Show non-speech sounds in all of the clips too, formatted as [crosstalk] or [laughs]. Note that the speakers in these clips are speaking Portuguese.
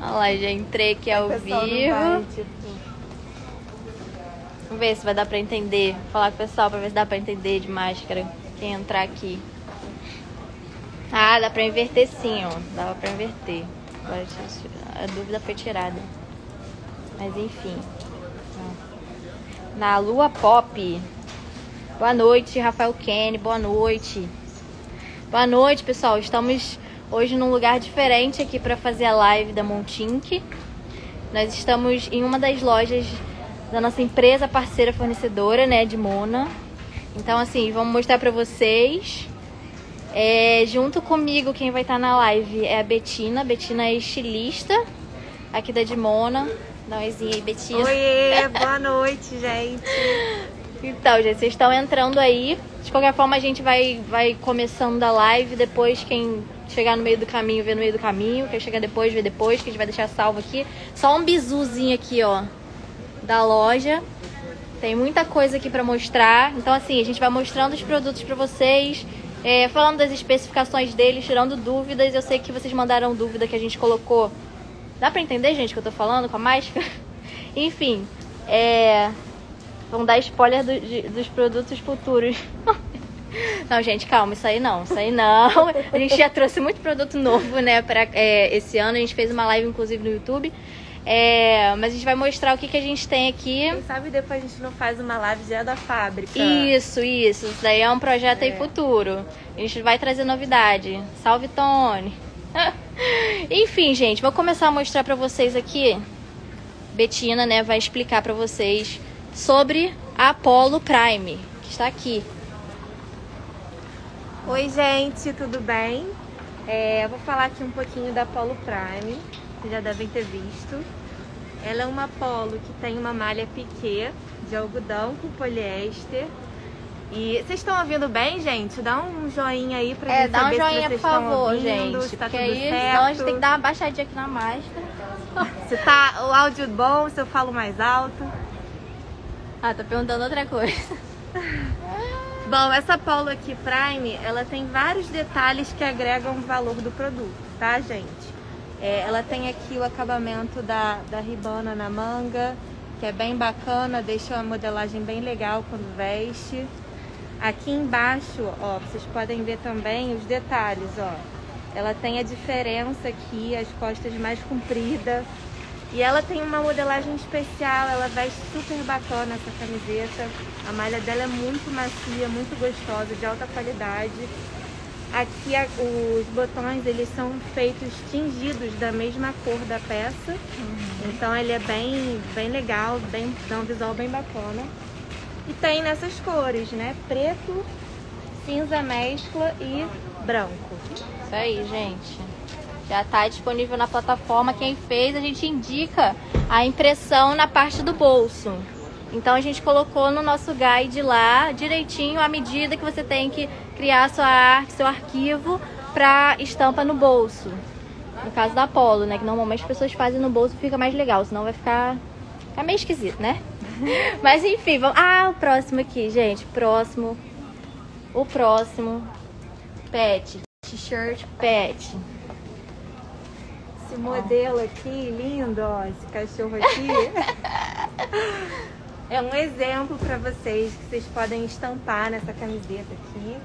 Olha lá, já entrei aqui ao vivo. vai, tipo, Vamos ver se vai dar pra entender. Vou falar com o pessoal pra ver se dá pra entender de máscara. Quem entrar aqui. Ah, dá pra inverter sim, ó. Dava pra inverter. Agora a dúvida foi tirada. Mas enfim. Na Lua Pop. Boa noite, Rafael Kenny. Boa noite. Boa noite, pessoal. Estamos hoje num lugar diferente aqui pra fazer a live da Montink. Nós estamos em uma das lojas da nossa empresa parceira fornecedora, né, de Mona. Então, assim, vamos mostrar pra vocês. É, junto comigo, quem vai estar na live é a Betina. Betina é estilista aqui da Dimona. Dá um oizinho aí, Betina. Oiê, [laughs] boa noite, gente. Então, gente, vocês estão entrando aí. De qualquer forma, a gente vai, vai começando a live. Depois, quem chegar no meio do caminho, vê no meio do caminho. Quem chegar depois, vê depois, que a gente vai deixar salvo aqui. Só um bizuzinho aqui, ó, da loja. Tem muita coisa aqui pra mostrar. Então, assim, a gente vai mostrando os produtos pra vocês. é, falando das especificações deles, tirando dúvidas. Eu sei que vocês mandaram dúvida que a gente colocou. Dá pra entender, gente, o que eu tô falando com a máscara? [laughs] Enfim, é. Vão dar spoiler do- de- dos produtos futuros. [laughs] Não, gente, calma, isso aí não, isso aí não. [laughs] A gente já trouxe muito produto novo, né, pra é, esse ano. A gente fez uma live, inclusive, no YouTube. É, mas a gente vai mostrar o que, que a gente tem aqui. Quem sabe depois a gente não faz uma live já da fábrica. Isso, isso. Isso daí é um projeto aí É. futuro. A gente vai trazer novidade. Salve, Tony. [laughs] Enfim, gente, vou começar a mostrar pra vocês aqui. Betina, né, vai explicar pra vocês sobre a Apollo Prime, que está aqui. Oi, gente, tudo bem? É, eu vou falar aqui um pouquinho da Polo Prime, vocês já devem ter visto. Ela é uma polo que tem uma malha piquê de algodão com poliéster. E vocês estão ouvindo bem, gente? Dá um joinha aí pra É, gente dá um saber se joinha, vocês por favor, ouvindo, gente. se tá tudo aí certo. senão a gente tem que dar uma baixadinha aqui na máscara. [laughs] Se tá o áudio bom, se eu falo mais alto. Ah, tô perguntando outra coisa. [laughs] Bom, essa polo aqui Prime, ela tem vários detalhes que agregam valor do produto, tá, gente? É, ela tem aqui o acabamento da, da ribana na manga, que é bem bacana, deixa a modelagem bem legal quando veste. Aqui embaixo, ó, vocês podem ver também os detalhes, ó. Ela tem a diferença aqui, as costas mais compridas. E ela tem uma modelagem especial, ela veste super bacana essa camiseta. A malha dela é muito macia, muito gostosa, de alta qualidade. Aqui a- os botões eles são feitos tingidos da mesma cor da peça. Então ele é bem, bem legal, bem, dá um visual bem bacana. E tem nessas cores, né? Preto, cinza mescla e branco. Isso aí, gente. Já tá disponível na plataforma. Quem fez, a gente indica a impressão na parte do bolso. Então a gente colocou no nosso guide lá direitinho a medida que você tem que criar sua arte, seu arquivo para estampa no bolso. No caso da Polo, né? Que normalmente as pessoas fazem no bolso fica mais legal, senão vai ficar, ficar meio esquisito, né? [laughs] Mas enfim, vamos. Ah, o próximo aqui, gente. Próximo. O próximo. Pet. T-shirt pet. Esse modelo aqui, lindo, ó, esse cachorro aqui. [laughs] é um exemplo para vocês que vocês podem estampar nessa camiseta aqui.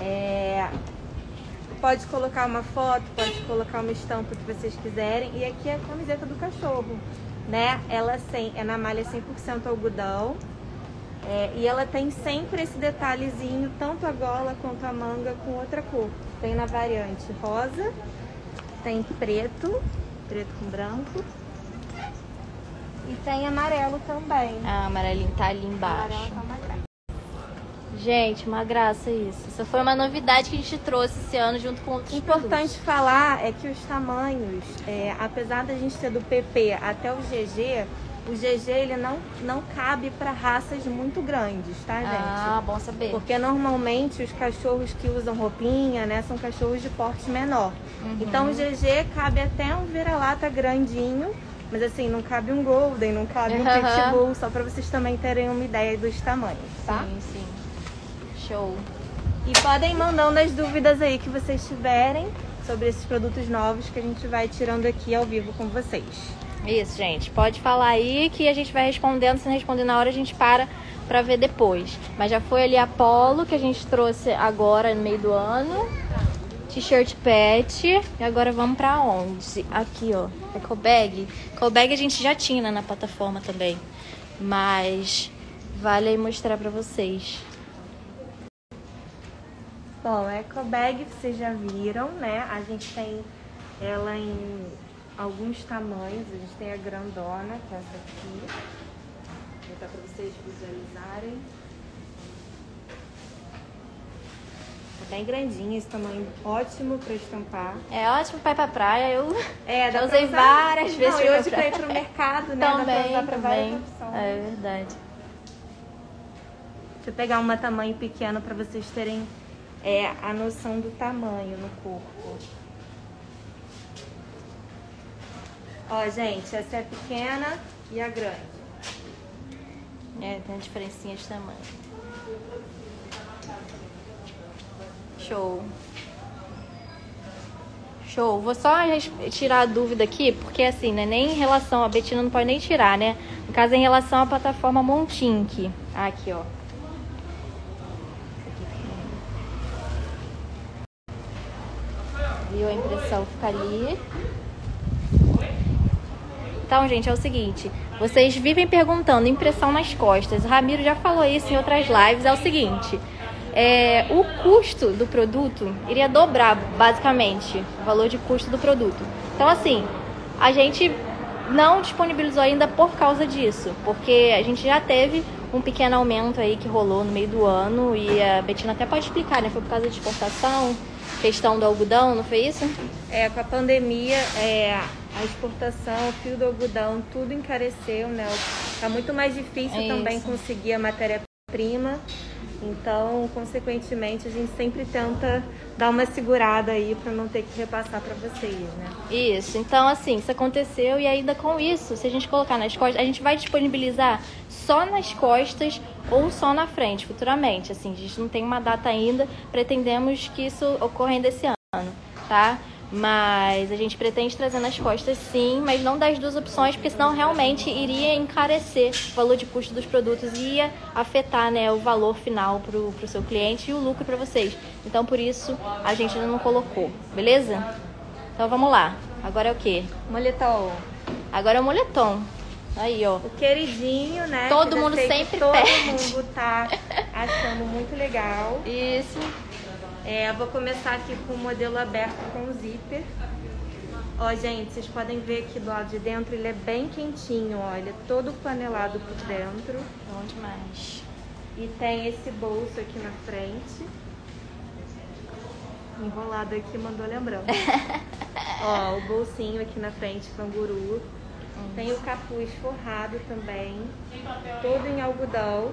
É, Pode colocar uma foto, pode colocar uma estampa que vocês quiserem. E aqui é a camiseta do cachorro, né? Ela sem, é na malha 100% algodão. É, e ela tem sempre esse detalhezinho, tanto a gola quanto a manga com outra cor. Tem na variante rosa, tem preto, preto com branco. E tem amarelo também. Ah, amarelinho tá ali embaixo. Amarelo tá graça. Gente, uma graça isso. Isso foi uma novidade que a gente trouxe esse ano junto com outros Importante falar é que os tamanhos, é, apesar da gente ter do PP até o GG, o GG ele não, não cabe para raças muito grandes, tá, gente? Ah, bom saber. Porque normalmente os cachorros que usam roupinha, né, são cachorros de porte menor. Uhum. Então o GG cabe até um vira-lata grandinho, mas assim, não cabe um golden, não cabe um pitbull, só para vocês também terem uma ideia dos tamanhos, tá? Sim, sim. Show. E podem ir mandando as dúvidas aí que vocês tiverem sobre esses produtos novos que a gente vai tirando aqui ao vivo com vocês. Isso, gente. Pode falar aí que a gente vai respondendo. Se não responder na hora, a gente para para ver depois. Mas já foi ali a Polo que a gente trouxe agora no meio do ano. T-shirt pet. E agora vamos para onde? Aqui, ó. Eco bag. Eco bag a gente já tinha né, na plataforma também. Mas vale aí mostrar para vocês. Bom, eco bag vocês já viram, né? A gente tem ela em alguns tamanhos. A gente tem a grandona, que é essa aqui. Vou botar para vocês visualizarem. Tá bem grandinha esse tamanho, ótimo para estampar. É ótimo para ir pra praia. Eu É, dá já pra usei várias vezes. Não, e pra hoje pra ir pro mercado, né? dá pra Também, usar pra também. opções. É verdade. Deixa eu pegar um tamanho pequeno para vocês terem é, a noção do tamanho no corpo. Ó, gente, essa é a pequena e a grande. É, tem uma diferencinha de tamanho. Show. Show. Vou só tirar a dúvida aqui, porque assim, né? Nem em relação. A Betina não pode nem tirar, né? No caso, é em relação à plataforma Montink. Aqui, ó. Viu a impressão fica ali. Então, gente, é o seguinte: vocês vivem perguntando impressão nas costas. O Ramiro já falou isso em outras lives. É o seguinte: é, o custo do produto iria dobrar, basicamente, o valor de custo do produto. Então, assim, a gente não disponibilizou ainda por causa disso, porque a gente já teve um pequeno aumento aí que rolou no meio do ano e a Betina até pode explicar, né? Foi por causa de exportação, questão do algodão, não foi isso? É, com a pandemia, é, a exportação, o fio do algodão, tudo encareceu, né? Tá muito mais difícil É também isso. conseguir a matéria-prima. Então, consequentemente, a gente sempre tenta dar uma segurada aí para não ter que repassar para vocês, né? Isso, então assim, isso aconteceu e ainda com isso, se a gente colocar nas costas, a gente vai disponibilizar só nas costas ou só na frente, futuramente. Assim, a gente não tem uma data ainda, pretendemos que isso ocorra ainda esse ano, tá? Mas a gente pretende trazer nas costas sim, mas não das duas opções, porque senão realmente iria encarecer o valor de custo dos produtos e ia afetar né, o valor final para o seu cliente e o lucro para vocês. Então por isso a gente ainda não colocou, beleza? Então vamos lá. Agora é o quê? Moletom, Agora é o moletom. Aí, ó. o queridinho, né? Todo que mundo que sempre todo pede. mundo tá [laughs] achando muito legal. Isso. É, eu vou começar aqui com o modelo aberto com zíper. Ó, gente, vocês podem ver aqui do lado de dentro, ele é bem quentinho, ó. Ele é todo panelado por dentro. Bom demais. E tem esse bolso aqui na frente. Enrolado aqui, mandou lembrando. [laughs] ó, o bolsinho aqui na frente, canguru. Tem o capuz forrado também. Todo em algodão.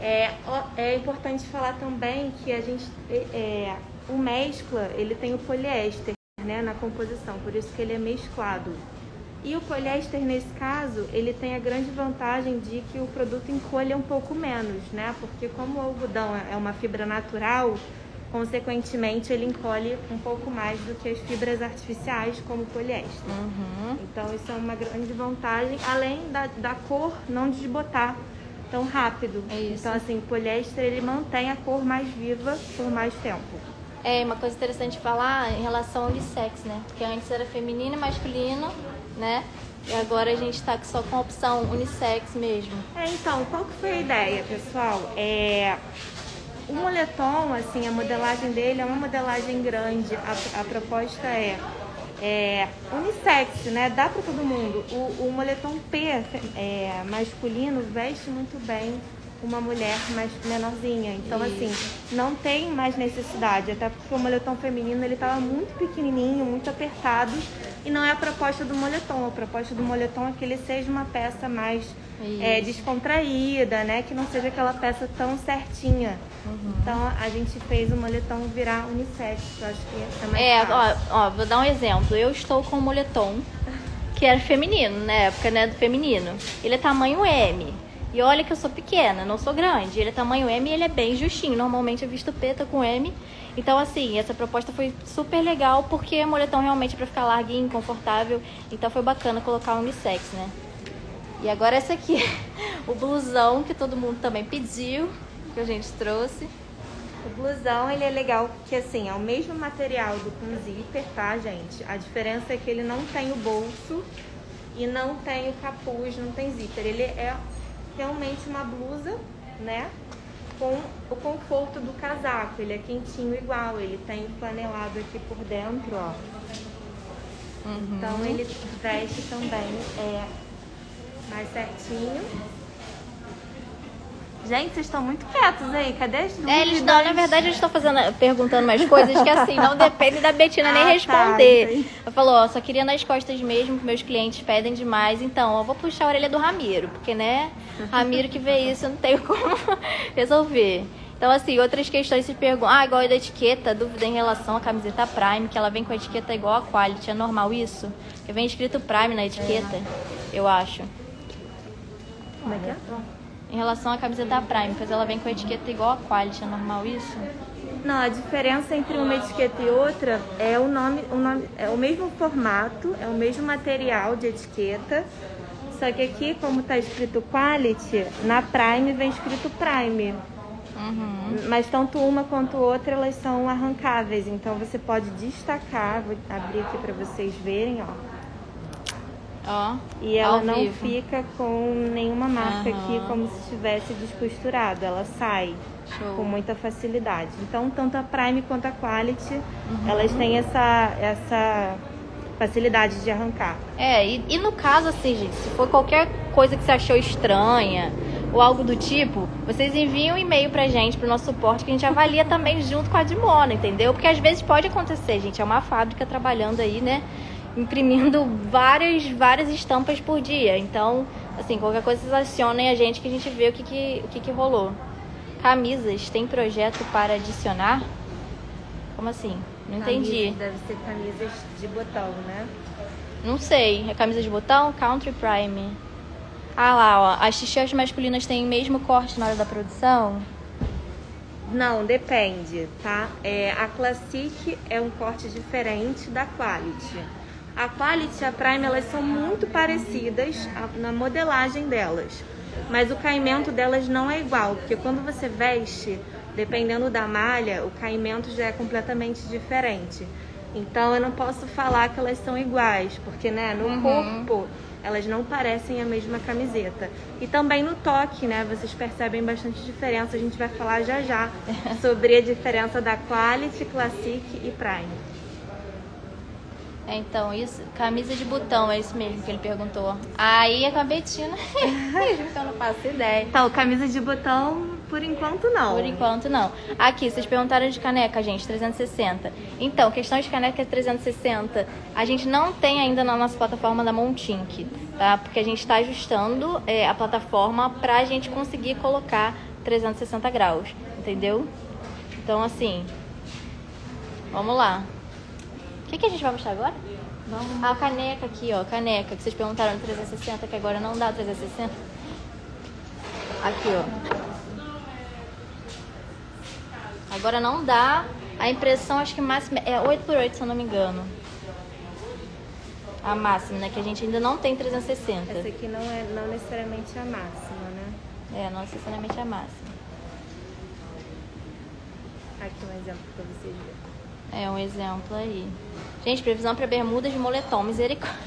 É, é importante falar também que a gente. É, é, o mescla, ele tem o poliéster né, na composição, por isso que ele é mesclado. E o poliéster, nesse caso, ele tem a grande vantagem de que o produto encolha um pouco menos, né? Porque como o algodão é uma fibra natural, consequentemente ele encolhe um pouco mais do que as fibras artificiais, como o poliéster. Uhum. Então isso é uma grande vantagem, além da, da cor não desbotar tão rápido. É isso. Então assim, o poliéster ele mantém a cor mais viva por mais tempo. É, uma coisa interessante de falar em relação ao unissex, né? Porque antes era feminino e masculino, né? E agora a gente tá só com a opção unissex mesmo. É, então, qual que foi a ideia, pessoal? É, o moletom, assim, a modelagem dele é uma modelagem grande. A, a proposta é, é unissex, né? Dá para todo mundo. O, o moletom P é, masculino veste muito bem uma mulher mais menorzinha. Então, assim, não tem mais necessidade. Até porque o moletom feminino ele tava muito pequenininho, muito apertado. E não é a proposta do moletom. A proposta do moletom é que ele seja uma peça mais é, descontraída, né? Que não seja aquela peça tão certinha. Uhum. Então a gente fez o moletom virar unissex, que eu acho que é mais É, fácil. ó, ó, vou dar um exemplo. Eu estou com o moletom, que era feminino, na época, né, do feminino. Ele é tamanho M. E olha que eu sou pequena, não sou grande. Ele é tamanho M e ele é bem justinho. Normalmente eu visto peta com M. Então, assim, essa proposta foi super legal porque o moletom realmente é pra ficar larguinho, confortável. Então foi bacana colocar um unissex, né? E agora esse aqui, [laughs] o blusão que todo mundo também pediu, que a gente trouxe. O blusão, ele é legal porque, assim, é o mesmo material do com zíper, tá, gente? A diferença é que ele não tem o bolso e não tem o capuz, não tem zíper. Ele é realmente uma blusa, né? Com o conforto do casaco. Ele é quentinho igual, ele tem flanelado aqui por dentro, ó. Uhum. Então ele veste também é, mais certinho. Gente, vocês estão muito quietos aí. Cadê as dúvidas? É, eles não, na verdade, eles estão fazendo, perguntando umas coisas que assim, não [laughs] depende da Betina nem Ah, tá, responder. entendi. eu falou, ó, só queria nas costas mesmo, que meus clientes pedem demais, então eu vou puxar a orelha do Ramiro, porque né, Ramiro que vê [laughs] isso, eu não tenho como [laughs] resolver. Então, assim, outras questões se perguntam, ah, igual a da etiqueta, dúvida em relação à camiseta Prime, que ela vem com a etiqueta igual a Quality, é normal isso? Porque vem escrito Prime na etiqueta, eu acho. Como é que é? Em relação à camiseta Prime, pois ela vem com a etiqueta igual a Quality, é normal isso? Não, a diferença entre uma etiqueta e outra é o nome, o nome, é o mesmo formato, é o mesmo material de etiqueta. Só que aqui, como tá escrito quality, na Prime vem escrito Prime. Uhum. Mas tanto uma quanto outra elas são arrancáveis, então você pode destacar, vou abrir aqui para vocês verem, ó. Ó, E ela não vivo. fica com nenhuma marca aqui como se estivesse descosturado, ela sai Show. com muita facilidade. Então, tanto a Prime quanto a Quality, Uhum. elas têm essa, essa facilidade de arrancar. É, e, e no caso, assim, gente, se for qualquer coisa que você achou estranha ou algo do tipo, vocês enviam um e-mail pra gente, pro nosso suporte, que a gente avalia também junto com a Dimona, entendeu? Porque às vezes pode acontecer, gente, é uma fábrica trabalhando aí, né? Imprimindo várias, várias estampas por dia. Então, assim, qualquer coisa vocês acionem a gente que a gente vê o que, que, o que, que rolou. Camisas, tem projeto para adicionar? Como assim? Não entendi. Deve ser camisas de botão, né? Não sei. É camisa de botão? Country Prime. Ah lá, ó. As t-shirts masculinas têm o mesmo corte na hora da produção? Não, depende, tá? É, a Classic é um corte diferente da Quality. A Quality e a Prime, elas são muito parecidas na modelagem delas. Mas o caimento delas não é igual, porque quando você veste, dependendo da malha, o caimento já é completamente diferente. Então eu não posso falar que elas são iguais, porque né, no Uhum. corpo elas não parecem a mesma camiseta. E também no toque, né? Vocês percebem bastante diferença. A gente vai falar já já [laughs] sobre a diferença da Quality, Classic e Prime. É, então, isso. Camisa de botão, é isso mesmo que ele perguntou. Aí é com a Betina. eu não faço ideia. Então, camisa de botão, por enquanto não. Por enquanto, não. Aqui, vocês perguntaram de caneca, gente, 360. Então, questão de caneca 360, a gente não tem ainda na nossa plataforma da Montink, tá? Porque a gente está ajustando é, a plataforma pra gente conseguir colocar 360 graus, entendeu? Então, assim, vamos lá. O que, que a gente vai mostrar agora? Vamos. A caneca aqui, ó, caneca, que vocês perguntaram do 360, que agora não dá 360. Aqui, ó. Agora não dá. A impressão, acho que máxima é 8x8, se eu não me engano. A máxima, né? Que a gente ainda não tem 360. Essa aqui não é não necessariamente a máxima, né? É, não necessariamente a máxima. Aqui um exemplo pra vocês verem. É um exemplo aí. Gente, previsão para bermudas de moletom, misericórdia.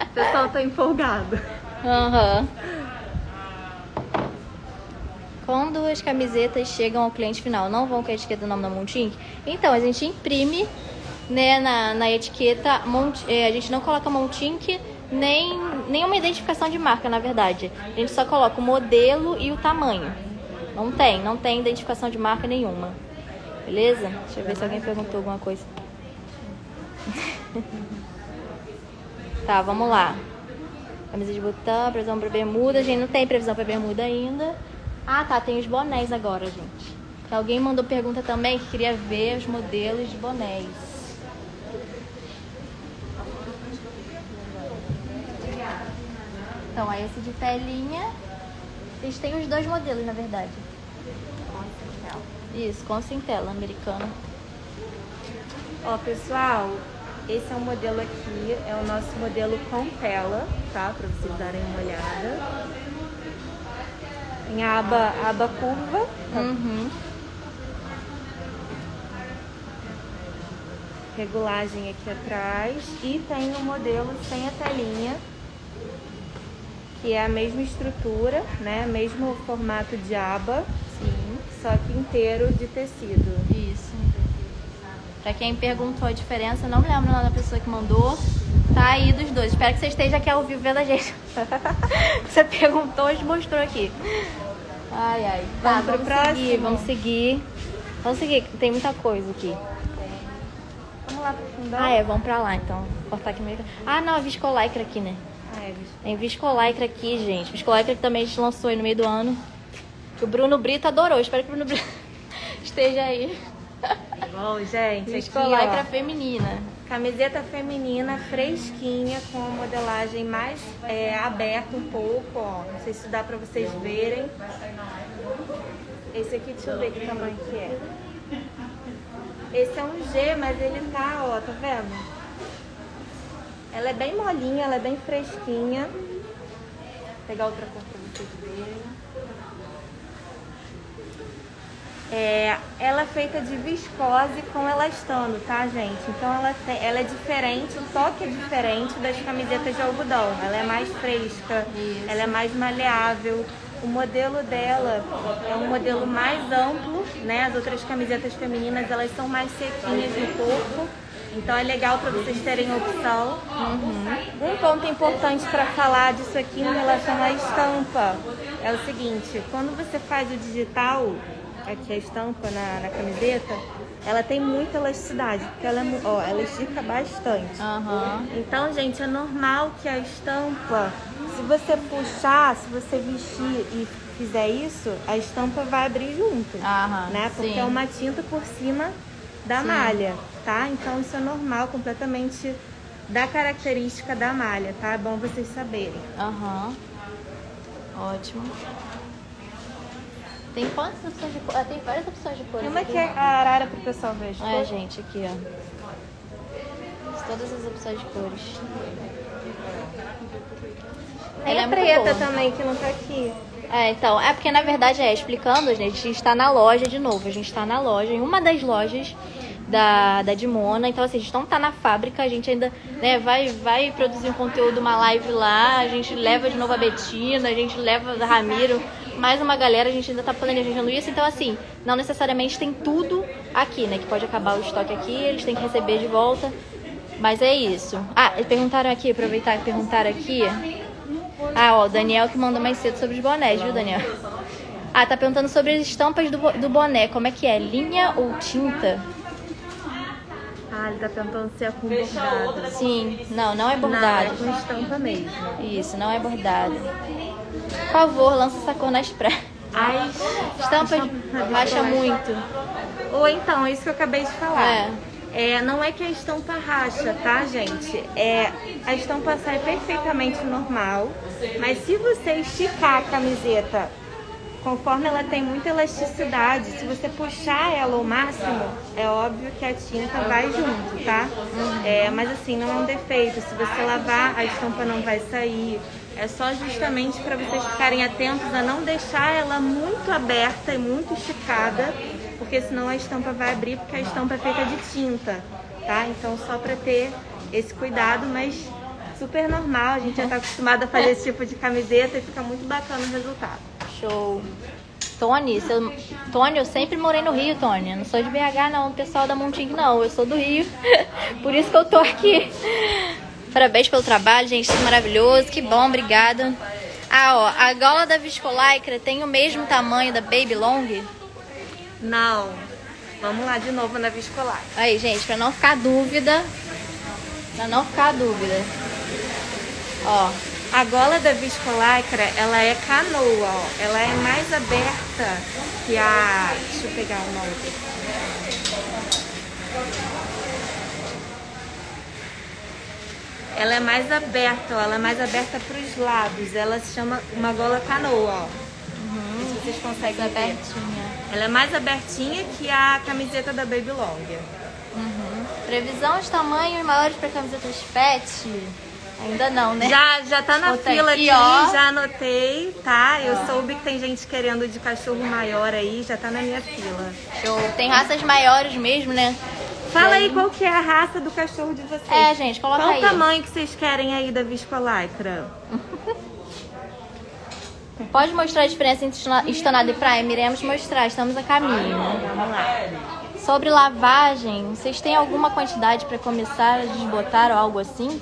O pessoal tá empolgado. Aham. Quando as camisetas chegam ao cliente final, não vão com a etiqueta do nome da Montink? Então, a gente imprime né, na, na etiqueta, Mont, é, a gente não coloca Montink nem nenhuma identificação de marca, na verdade. A gente só coloca o modelo e o tamanho. Não tem, não tem identificação de marca nenhuma. Beleza? Deixa eu ver se alguém perguntou alguma coisa. [laughs] tá, vamos lá. Camisa de botão, previsão pra bermuda. A gente não tem previsão pra bermuda ainda. Ah, tá. Tem os bonés agora, gente. Que alguém mandou pergunta também que queria ver os modelos de bonés. Então, aí esse de telinha. Eles têm os dois modelos, na verdade. Isso, com cintela americana. Ó, pessoal, esse é o modelo aqui, é o nosso modelo com tela, tá? Pra vocês darem uma olhada. Tem a aba, aba curva. Uhum. regulagem aqui atrás e tem o modelo sem a telinha, que é a mesma estrutura, né? Mesmo formato de aba. Só que inteiro de tecido. Isso. Pra quem perguntou a diferença, não me lembro o nome da pessoa que mandou. Tá aí dos dois. Espero que você esteja aqui ao vivo vendo a gente. [laughs] você perguntou e mostrou aqui. Ai, ai. Tá, Vamos pro vamos seguir, próximo? vamos seguir. Vamos seguir, tem muita coisa aqui. Vamos lá pro fundão? Ah, é, vamos pra lá então. Vou cortar aqui meio. Ah, não, a viscolaicra aqui, né? Ah, é. Tem viscolaicra aqui, gente. Viscolaicra que também a gente lançou aí no meio do ano. Que o Bruno Brito adorou. Espero que o Bruno Brito [laughs] esteja aí. Bom, gente, aqui, Viscolaicra ó, feminina. camiseta feminina fresquinha com a modelagem mais é, aberta um pouco, ó. Não sei se dá pra vocês verem. Esse aqui, deixa eu ver que tamanho que é. Esse é um G, mas ele tá, ó, tá vendo? Ela é bem molinha, ela é bem fresquinha. Vou pegar outra cor pra vocês verem. É, ela é feita de viscose com elastano, tá, gente? Então ela, tem- ela é diferente, o toque é diferente das camisetas de algodão. Ela é mais fresca, Isso. ela é mais maleável. O modelo dela é um modelo mais amplo, né? As outras camisetas femininas elas são mais sequinhas no corpo. Então é legal para vocês terem opção. Um ponto importante para falar disso aqui em relação à estampa é o seguinte: quando você faz o digital, aqui a estampa na, na camiseta, ela tem muita elasticidade, porque ela, é ó, ela estica bastante. Aham. Então, gente, é normal que a estampa, se você puxar, se você vestir e fizer isso, a estampa vai abrir junto, Aham. né? Porque sim. é uma tinta por cima da Sim. malha, tá? Então isso é normal, completamente da característica da malha, tá? É bom vocês saberem. Aham. Ótimo. Tem quantas opções de cor? Ah, tem várias opções de cores. Tem uma que é a arara pro pessoal ver. as É, gente, aqui, ó. Todas as opções de cores. Tem Ela é a muito preta também, que não tá aqui. É, então, é porque na verdade é, explicando, a gente está na loja de novo, a gente está na loja, em uma das lojas da, da Dimona, então assim, a gente não tá na fábrica, a gente ainda né, vai, vai produzir um conteúdo, uma live lá, a gente leva de novo a Betina, a gente leva a Ramiro, mais uma galera, a gente ainda tá planejando isso, então assim, não necessariamente tem tudo aqui, né, que pode acabar o estoque aqui, eles têm que receber de volta, mas é isso. Ah, perguntaram aqui, aproveitar que perguntaram aqui, ah, ó, o Daniel que mandou mais cedo sobre os bonés, viu, Daniel? Ah, tá perguntando sobre as estampas do, do boné. Como é que é? Linha ou tinta? Ah, ele tá tentando ser com bordado. Sim, não, não é Não, é bordado. com estampa mesmo. Isso, não é bordado. Por favor, lança essa cor nas praias. Ai, Estampas racha muito. Ou então, isso que eu acabei de falar. É. É, não é que a estampa racha, tá, gente? É, a estampa sai perfeitamente normal, mas se você esticar a camiseta conforme ela tem muita elasticidade, se você puxar ela ao máximo, é óbvio que a tinta vai junto, tá? É, mas assim, não é um defeito. Se você lavar, a estampa não vai sair. É só justamente para vocês ficarem atentos a não deixar ela muito aberta e muito esticada, porque senão a estampa vai abrir, porque a estampa é feita de tinta, tá? Então só para ter esse cuidado, mas super normal, a gente já tá acostumado a fazer esse tipo de camiseta e fica muito bacana o resultado. Show. Tony, seu... Tony, eu sempre morei no Rio, Tony. Eu não sou de BH, não, pessoal da Monting, não. Eu sou do Rio. [laughs] Por isso que eu tô aqui. Parabéns pelo trabalho, gente. Isso é maravilhoso. Que bom, obrigada. Ah, ó, a gola da Viscolaicra tem o mesmo tamanho da Baby Long? Não. Vamos lá de novo na viscolar. Aí, gente, pra não ficar dúvida. Pra não ficar dúvida. Ó, A gola da viscolacra, ela é canoa, ó. Ela é mais aberta que a... Deixa eu pegar uma outra. Ela é mais aberta, ó. Ela é mais aberta para os lados. Ela se chama uma gola canoa, ó. vocês conseguem Mais ver. abertinha. Ela é mais abertinha que a camiseta da Baby Long. Uhum. Previsão de tamanhos maiores para camisetas pet? Ainda não, né? Já, já tá na Botei fila aqui, ó. já anotei, tá? Eu soube que tem gente querendo de cachorro maior aí, já tá na minha fila. Show. Tem raças maiores mesmo, né? Fala aí qual que é a raça do cachorro de vocês. É, gente, coloca Qual aí. o tamanho que vocês querem aí da Viscolycra? [laughs] Pode mostrar a diferença entre estona- estonado e prime? Iremos mostrar, estamos a caminho. Vamos lá. Sobre lavagem, vocês têm alguma quantidade para começar a desbotar ou algo assim?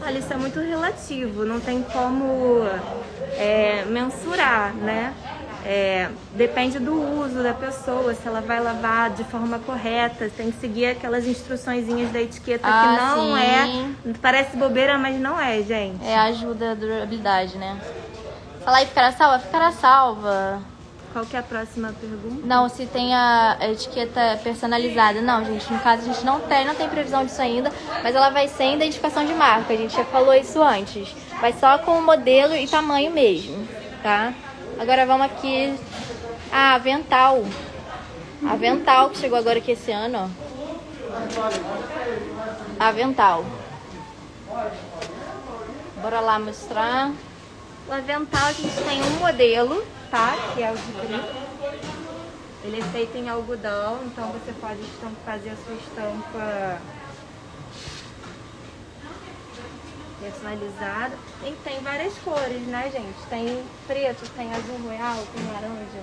Olha, isso é muito relativo, não tem como é, mensurar, né? É, depende do uso da pessoa, se ela vai lavar de forma correta, tem que seguir aquelas instruçõezinhas da etiqueta Ah, que não sim. é. Parece bobeira, mas não é, gente. É ajuda a durabilidade, né? Falar aí ficará salva? Ficará salva. Qual que é a próxima pergunta? Não, se tem a a etiqueta personalizada. Não, gente, no caso a gente não tem, não tem previsão disso ainda, mas ela vai sem identificação de marca. A gente já falou isso antes. Vai só com o modelo e tamanho mesmo, tá? Agora vamos aqui. Ah, avental. Avental que chegou agora aqui esse ano, ó. Avental. Bora lá mostrar. O avental a gente tem um modelo, tá? Que é o de brim. Ele é feito em algodão, então você pode fazer a sua estampa personalizada. E tem várias cores, né, gente? Tem preto, tem azul royal, tem laranja,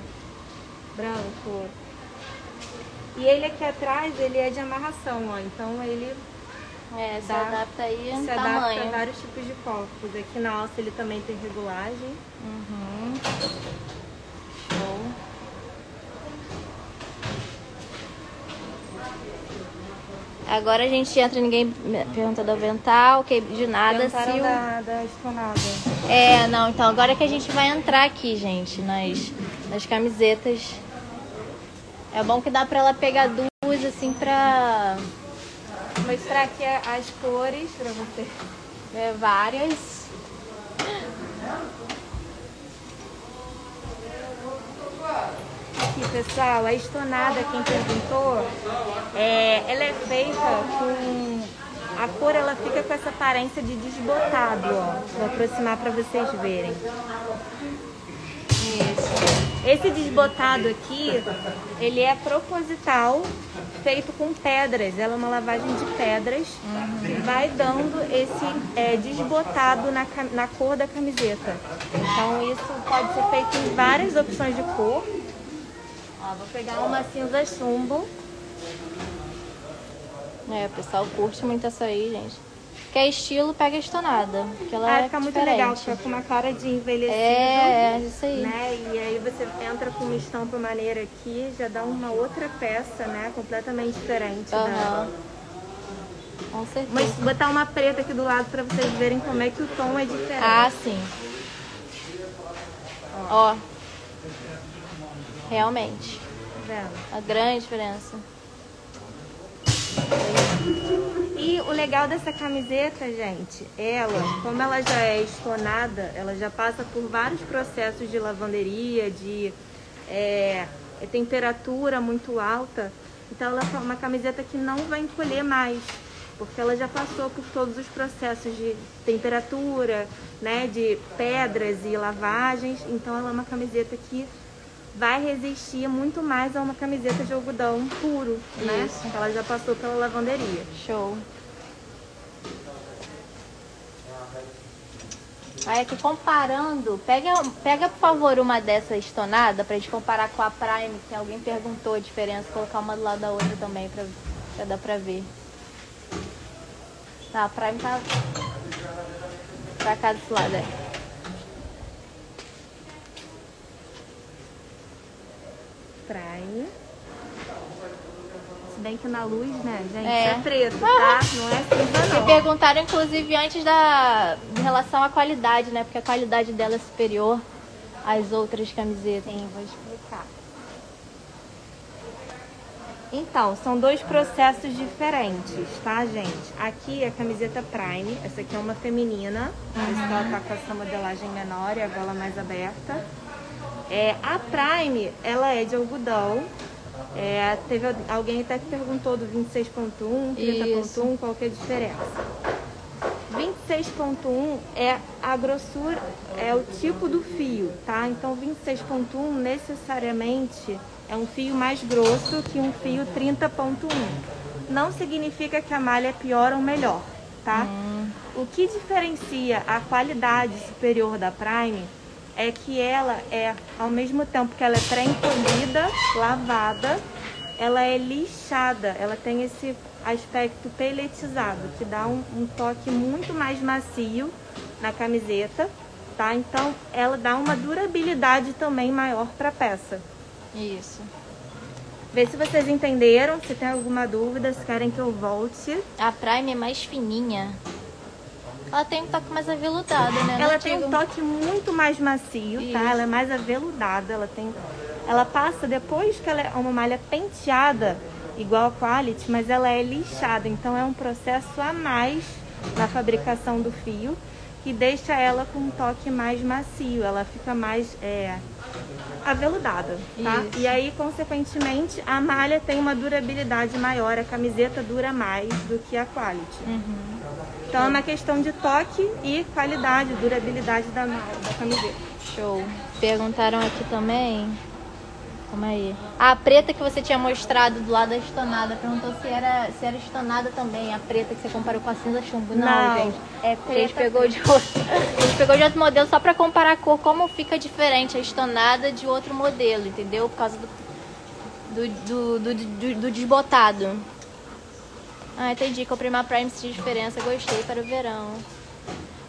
branco. E ele aqui atrás, ele é de amarração, ó. Então ele É, se Dá- adapta aí se adapta tamanho. a vários tipos de corpos. Aqui na alça ele também tem regulagem. Uhum. Show. Agora a gente entra, ninguém pergunta do avental, que de nada, Perguntaram se o... da, da estonada. É, não, então agora que a gente vai entrar aqui, gente, nas, nas camisetas. É bom que dá pra ela pegar duas, assim, pra Vou mostrar aqui as cores pra você. ver várias. Aqui, pessoal, a estonada, quem perguntou, é, ela é feita com... A cor, ela fica com essa aparência de desbotado, ó. Vou aproximar pra vocês verem. Isso. Esse desbotado aqui, ele é proposital, feito com pedras. Ela é uma lavagem de pedras que vai dando esse é, desbotado na, na cor da camiseta. Então isso pode ser feito em várias opções de cor. Ó, vou pegar uma cinza chumbo. É, o pessoal curte muito essa aí, gente. Quer estilo, pega estonada. Porque ela Ah, é fica muito diferente. legal, fica com uma cara de envelhecido. É, é isso aí. Né? E aí você entra com uma estampa maneira aqui, já dá uma outra peça, né? Completamente diferente. da- Aham. Com certeza. Mas botar uma preta aqui do lado pra vocês verem como é que o tom é diferente. Ah, sim. Ó. Realmente. A grande diferença. E o legal dessa camiseta, gente, ela, como ela já é estonada, ela já passa por vários processos de lavanderia, de é, é temperatura muito alta. Então ela é uma camiseta que não vai encolher mais, porque ela já passou por todos os processos de temperatura, né, de pedras e lavagens. Então ela é uma camiseta que vai resistir muito mais a uma camiseta de algodão puro, né? Isso. Porque ela já passou pela lavanderia. Show. Aí aqui comparando, pega, pega por favor uma dessa estonada pra gente comparar com a Prime, que alguém perguntou a diferença, colocar uma do lado da outra também pra, pra dar pra ver. Tá, a Prime tá pra cá desse lado, é. Prime. Se bem que na luz, né, gente, É. é, preto, tá? Não é cinza, Me não. perguntaram, inclusive, antes da. em relação à qualidade, né? Porque a qualidade dela é superior às outras camisetas. Sim, vou explicar. Então, são dois processos diferentes, tá, gente? Aqui é a camiseta Prime, essa aqui é uma feminina, por isso que ela tá com essa modelagem menor e a gola mais aberta. É, a Prime, ela é de algodão. É, teve alguém até que perguntou do 26.1, 30.1, qual que é a diferença. 26.1 é a grossura, é o tipo do fio, tá? Então 26.1 necessariamente é um fio mais grosso que um fio 30.1. Não significa que a malha é pior ou melhor, tá? Hum. O que diferencia a qualidade superior da Prime é que ela é, ao mesmo tempo que ela é pré-encolhida, lavada, ela é lixada, ela tem esse aspecto peletizado, que dá um, um toque muito mais macio na camiseta, tá? Então ela dá uma durabilidade também maior para a peça. Isso. Vê se vocês entenderam, se tem alguma dúvida, se querem que eu volte. A Prime é mais fininha. Ela tem um toque mais aveludado, né? Ela Não tem um toque muito mais macio, Isso. tá? Ela é mais aveludada, ela tem... Ela passa depois que ela é uma malha penteada, igual a Quality, mas ela é lixada. Então é um processo a mais na fabricação do fio que deixa ela com um toque mais macio. Ela fica mais é, aveludada, tá? Isso. E aí, consequentemente, a malha tem uma durabilidade maior, a camiseta dura mais do que a Quality. Uhum. Então é uma questão de toque e qualidade, durabilidade da, da camiseta. Show. Perguntaram aqui também Calma aí. A preta que você tinha mostrado do lado da estonada, perguntou se era, se era estonada também, a preta que você comparou com a cinza chumbo. Não, Não gente. É preta. A gente pegou de outro. [laughs] A gente pegou de outro modelo só pra comparar a cor, como fica diferente a estonada de outro modelo, entendeu? Por causa do, do, do, do, do desbotado. Ah, entendi. Comprei uma Prime de diferença, gostei para o verão.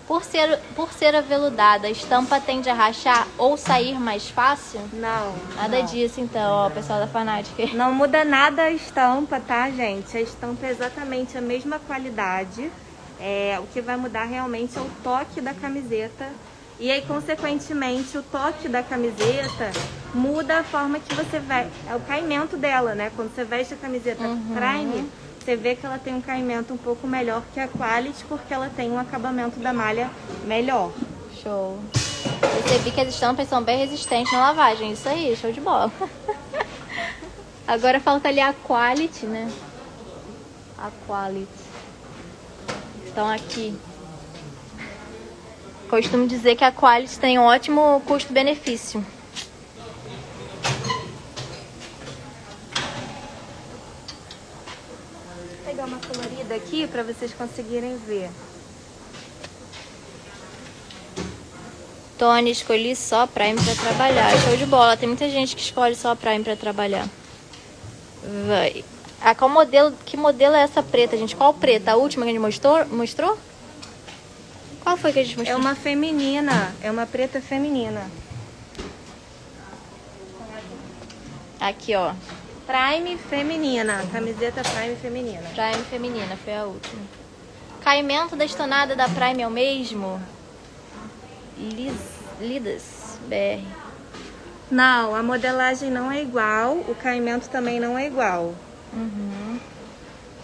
Por ser, por ser aveludada, a estampa tende a rachar ou sair mais fácil? Não. Nada não. disso, então, ó, pessoal da Fanática. Não muda nada a estampa, tá, gente? A estampa é exatamente a mesma qualidade. É, o que vai mudar realmente é o toque da camiseta. E aí, consequentemente, o toque da camiseta muda a forma que você veste. É o caimento dela, né? Quando você veste a camiseta uhum. Prime você vê que ela tem um caimento um pouco melhor que a Quality, porque ela tem um acabamento da malha melhor. Show. Percebi que as estampas são bem resistentes na lavagem. Isso aí, show de bola. [laughs] Agora falta ali a Quality, né? A Quality. Então aqui. Costumo dizer que a Quality tem um ótimo custo-benefício. Aqui para vocês conseguirem ver. Tony, escolhi só a Prime para trabalhar. Show de bola. Tem muita gente que escolhe só Prime para trabalhar. Vai. Ah, qual modelo, que modelo é essa preta, gente? Qual preta? A última que a gente mostrou? mostrou? Qual foi que a gente mostrou? É uma feminina. É uma preta feminina. Aqui, ó. Prime feminina, camiseta Prime feminina. Prime feminina, foi a última. Caimento da estonada da Prime é o mesmo? Lis, Lidas BR. Não, a modelagem não é igual, o caimento também não é igual. Uhum.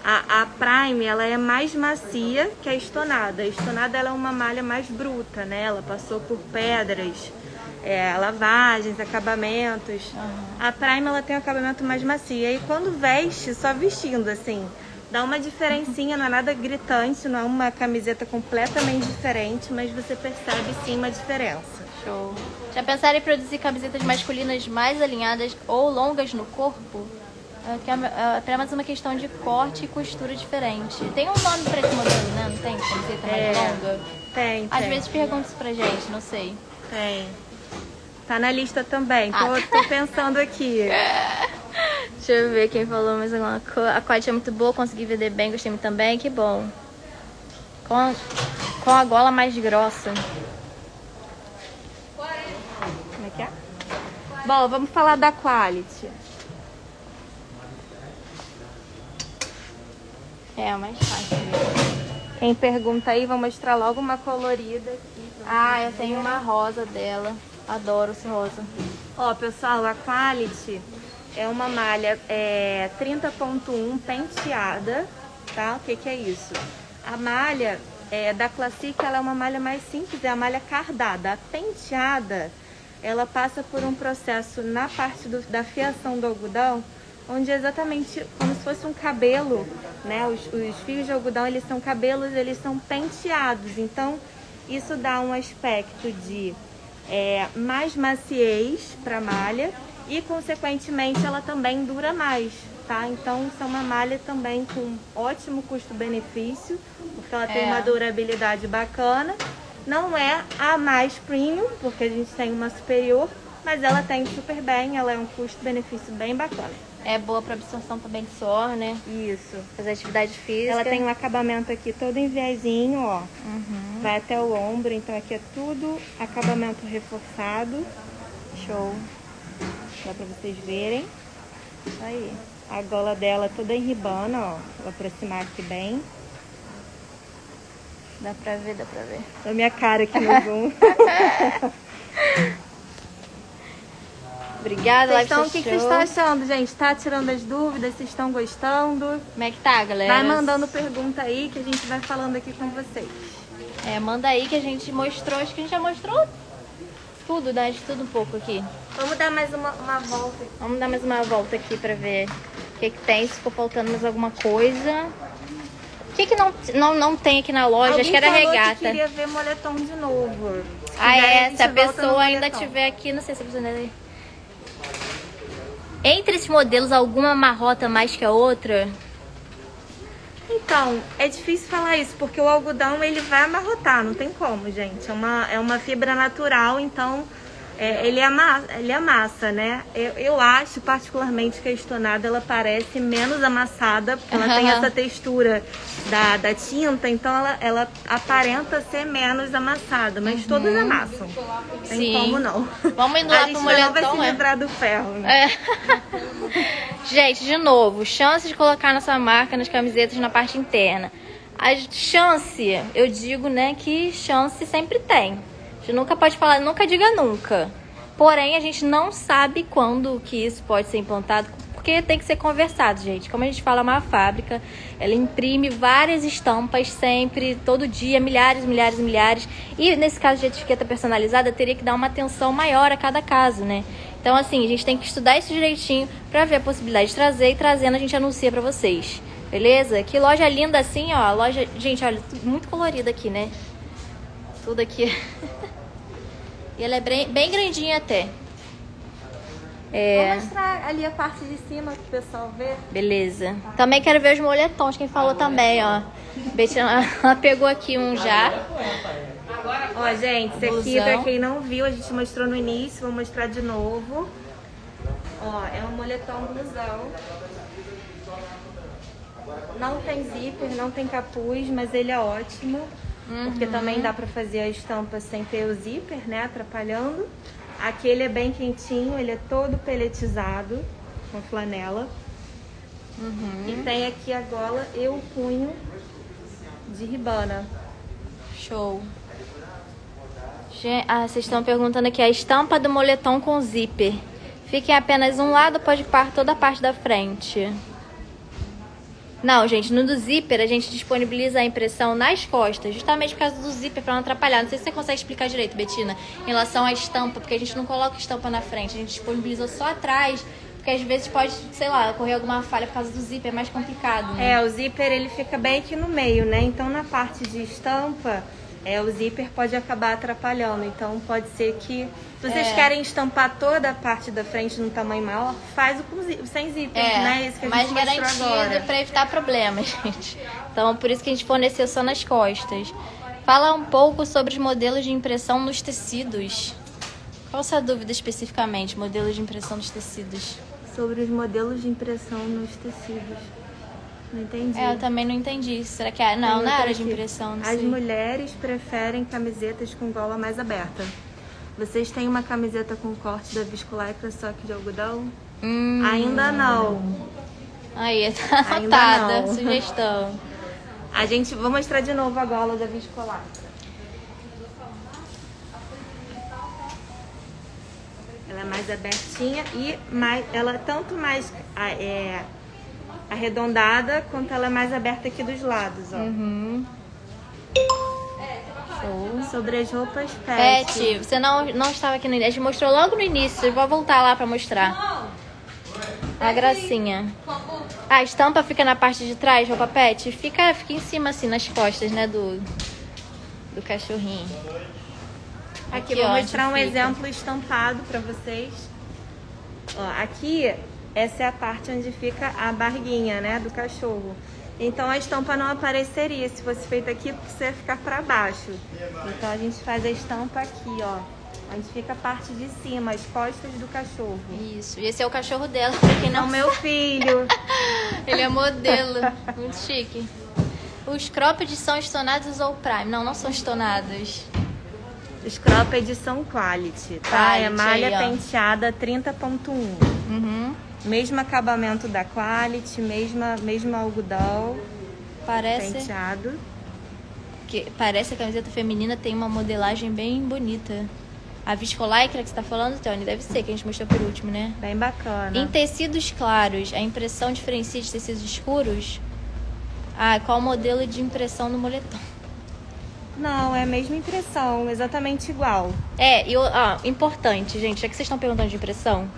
A, a Prime, ela é mais macia que a estonada. A estonada ela é uma malha mais bruta, né? Ela passou por pedras é, lavagens, acabamentos. Uhum. A Prime ela tem um acabamento mais macio. E aí quando veste, só vestindo assim, dá uma diferencinha, não é nada gritante, não é uma camiseta completamente diferente, mas você percebe sim uma diferença. Show. Já pensaram em produzir camisetas masculinas mais alinhadas ou longas no corpo? É, que é, é apenas uma questão de corte e costura diferente. Tem um nome para esse modelo, né? Não tem camiseta mais é, longa? Tem, Às tem. vezes perguntam isso pra gente, não sei. Tem. Tá na lista também. Tô, ah. tô pensando aqui. [laughs] Deixa eu ver quem falou mais alguma coisa. A qualidade é muito boa, consegui vender bem, gostei muito também. Que bom. Com, com a gola mais grossa. Como é que é? Bom, vamos falar da quality. É, mais fácil. Quem pergunta aí, vou mostrar logo uma colorida aqui. Ah, eu tenho uma rosa dela. Adoro esse rosa. Ó, pessoal, a Quality é uma malha é, 30.1 penteada, tá? O que que é isso? A malha é, da Classic, ela é uma malha mais simples, é a malha cardada. A penteada, ela passa por um processo na parte do, da fiação do algodão, onde é exatamente como se fosse um cabelo, né? Os, os fios de algodão, eles são cabelos, eles são penteados. Então, isso dá um aspecto de é, mais maciez para a malha e, consequentemente, ela também dura mais, tá? Então, isso é uma malha também com ótimo custo-benefício, porque ela tem É. uma durabilidade bacana. Não é a mais premium, porque a gente tem uma superior, mas ela tem super bem, ela é um custo-benefício bem bacana. É boa pra absorção também de suor, né? Isso. Fazer atividade física. Ela tem um acabamento aqui todo em viezinho, ó. Uhum. Vai até o ombro, então aqui é tudo acabamento reforçado. Show. Dá pra vocês verem. Isso aí. A gola dela toda em ribana, ó. Vou aproximar aqui bem. Dá pra ver, dá pra ver. Olha a minha cara aqui no [laughs] zoom. [laughs] Obrigada, Vocês estão, tá o que, vocês estão achando, gente? Tá tirando as dúvidas? Vocês estão gostando? Como é que tá, galera? Vai mandando pergunta aí que a gente vai falando aqui com vocês. É, manda aí que a gente mostrou, acho que a gente já mostrou tudo, né? De tudo um pouco aqui. Vamos dar mais uma, uma volta aqui. Vamos dar mais uma volta aqui pra ver o que, que tem, se ficou faltando mais alguma coisa. O que, que não, não, não tem aqui na loja? Alguém acho que era regata. Que queria ver moletom de novo. Se Ah, é. Se a pessoa ainda tiver aqui, não sei se a pessoa ainda. Entre esses modelos, alguma marrota mais que a outra? Então, é difícil falar isso, porque o algodão ele vai amarrotar, não tem como, gente. É uma, é uma fibra natural, então é, ele, ama, ele amassa, né? Eu, eu acho particularmente que a estonada ela parece menos amassada, porque ela tem essa textura da, da tinta, então ela, ela aparenta ser menos amassada, mas todas amassam. Tem Sim. como não. Vamos gente pro ainda não vai moletom, se é? livrar do ferro, né? É. [laughs] Gente, de novo, chance de colocar nossa marca nas camisetas na parte interna. A chance, eu digo, né, que chance sempre tem. Gente nunca pode falar, nunca diga nunca. Porém, a gente não sabe quando que isso pode ser implantado, porque tem que ser conversado, gente. Como a gente fala, é uma fábrica, ela imprime várias estampas sempre, todo dia, milhares, milhares, milhares. E nesse caso de etiqueta personalizada, teria que dar uma atenção maior a cada caso, né? Então, assim, a gente tem que estudar isso direitinho pra ver a possibilidade de trazer e trazendo a gente anuncia pra vocês. Beleza? Que loja linda assim, ó. Loja, gente, olha, muito colorida aqui, né? Tudo aqui. [laughs] e ela é bem, bem grandinha até. É. Vou mostrar ali a parte de cima que o pessoal vê. Beleza. Também quero ver os moletons, quem falou também, ó. Betina, [laughs] ela pegou aqui um já. Ó, gente, esse aqui, pra quem não viu, a gente mostrou no início, vou mostrar de novo. Ó, é um moletom blusão. Não tem zíper, não tem capuz, mas ele é ótimo. Porque também dá pra fazer a estampa sem ter o zíper, né, atrapalhando. Aqui ele é bem quentinho, ele é todo peletizado, com flanela. E tem aqui a gola e o punho de ribana. Show. Ah, vocês estão perguntando aqui a estampa do moletom com zíper. Fica em apenas um lado, pode ocupar toda a parte da frente. Não, gente, no do zíper a gente disponibiliza a impressão nas costas, justamente por causa do zíper para não atrapalhar. Não sei se você consegue explicar direito, Betina, em relação à estampa, porque a gente não coloca estampa na frente, a gente disponibiliza só atrás, porque às vezes pode, sei lá, ocorrer alguma falha por causa do zíper, é mais complicado, né? É, o zíper ele fica bem aqui no meio, né? Então na parte de estampa, é, o zíper pode acabar atrapalhando. Então pode ser que. Se vocês É. querem estampar toda a parte da frente num tamanho maior, faz o com zi- sem zíper, né? Isso que a É, mais gente mostrou garantido agora. para evitar problemas, [laughs] gente. Então, por isso que a gente forneceu só nas costas. Fala um pouco sobre os modelos de impressão nos tecidos. Qual a sua dúvida especificamente, modelos de impressão nos tecidos? Sobre os modelos de impressão nos tecidos. Não entendi. É, eu também não entendi. Será que é? Não, na área de impressão, não As sei. mulheres preferem camisetas com gola mais aberta. Vocês têm uma camiseta com corte da viscolaicra só que de algodão? Hum, Ainda não. aí, tá anotada. Sugestão. A gente vou mostrar de novo a gola da viscolaicra. Ela é mais abertinha e mais, ela é tanto mais ah, é, arredondada quanto ela é mais aberta aqui dos lados, ó. Uhum. Show. sobre as roupas pet. Pet, você não, não estava aqui no início. A gente mostrou logo no início. Eu vou voltar lá pra mostrar. A gracinha. A estampa fica na parte de trás, roupa pet? Fica, fica em cima, assim, nas costas, né, do, do cachorrinho. Aqui, Aqui, vou ó, mostrar um fica. exemplo estampado pra vocês. Ó, aqui, essa é a parte onde fica a barriguinha, né, do cachorro. Então a estampa não apareceria se fosse feita aqui, porque você ia ficar pra baixo. Então a gente faz a estampa aqui, ó. Onde fica a parte de cima, as costas do cachorro. Isso. E esse é o cachorro dela, pra quem Não, não meu filho. [laughs] Ele é modelo. Muito chique. Os cropped são estonados ou prime? Não, não são estonados. Os cropped são quality, tá? é Quality malha aí, penteada 30.1. Uhum. Mesmo acabamento da quality, mesma, mesmo algodão Parece penteado. que parece a camiseta feminina tem uma modelagem bem bonita. A viscolaicra que você tá falando, Tony, deve ser, que a gente mostrou por último, né? Bem bacana. Em tecidos claros, a impressão diferencia de tecidos escuros? Ah, qual o modelo de impressão no moletom? Não, é a mesma impressão, exatamente igual. É, e ah, importante, gente, já que vocês estão perguntando de impressão,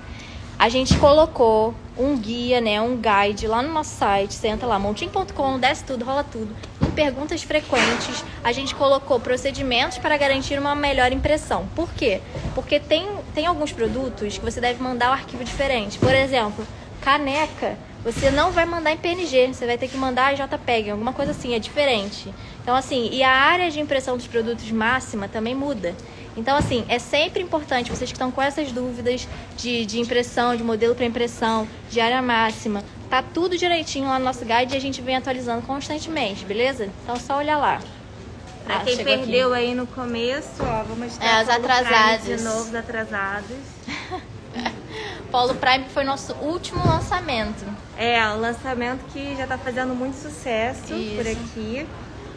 a gente colocou um guia, né, um guide lá no nosso site, você entra lá, montim.com, desce tudo, rola tudo. Em perguntas frequentes, a gente colocou procedimentos para garantir uma melhor impressão. Por quê? Porque tem, tem alguns produtos que você deve mandar o arquivo diferente. Por exemplo, caneca, você não vai mandar em PNG, você vai ter que mandar em JPEG, alguma coisa assim, é diferente. Então, assim, e a área de impressão dos produtos máxima também muda. Então, assim, é sempre importante, vocês que estão com essas dúvidas de, de impressão, de modelo para impressão, de área máxima, tá tudo direitinho lá no nosso guide e a gente vem atualizando constantemente, beleza? Então, é só olhar lá. Pra Ah, quem chegou aqui. perdeu aí no começo, ó, vou mostrar É, os atrasados. de novo, os atrasados. [laughs] Polo Prime foi nosso último lançamento. É, o lançamento que já tá fazendo muito sucesso por Isso. aqui.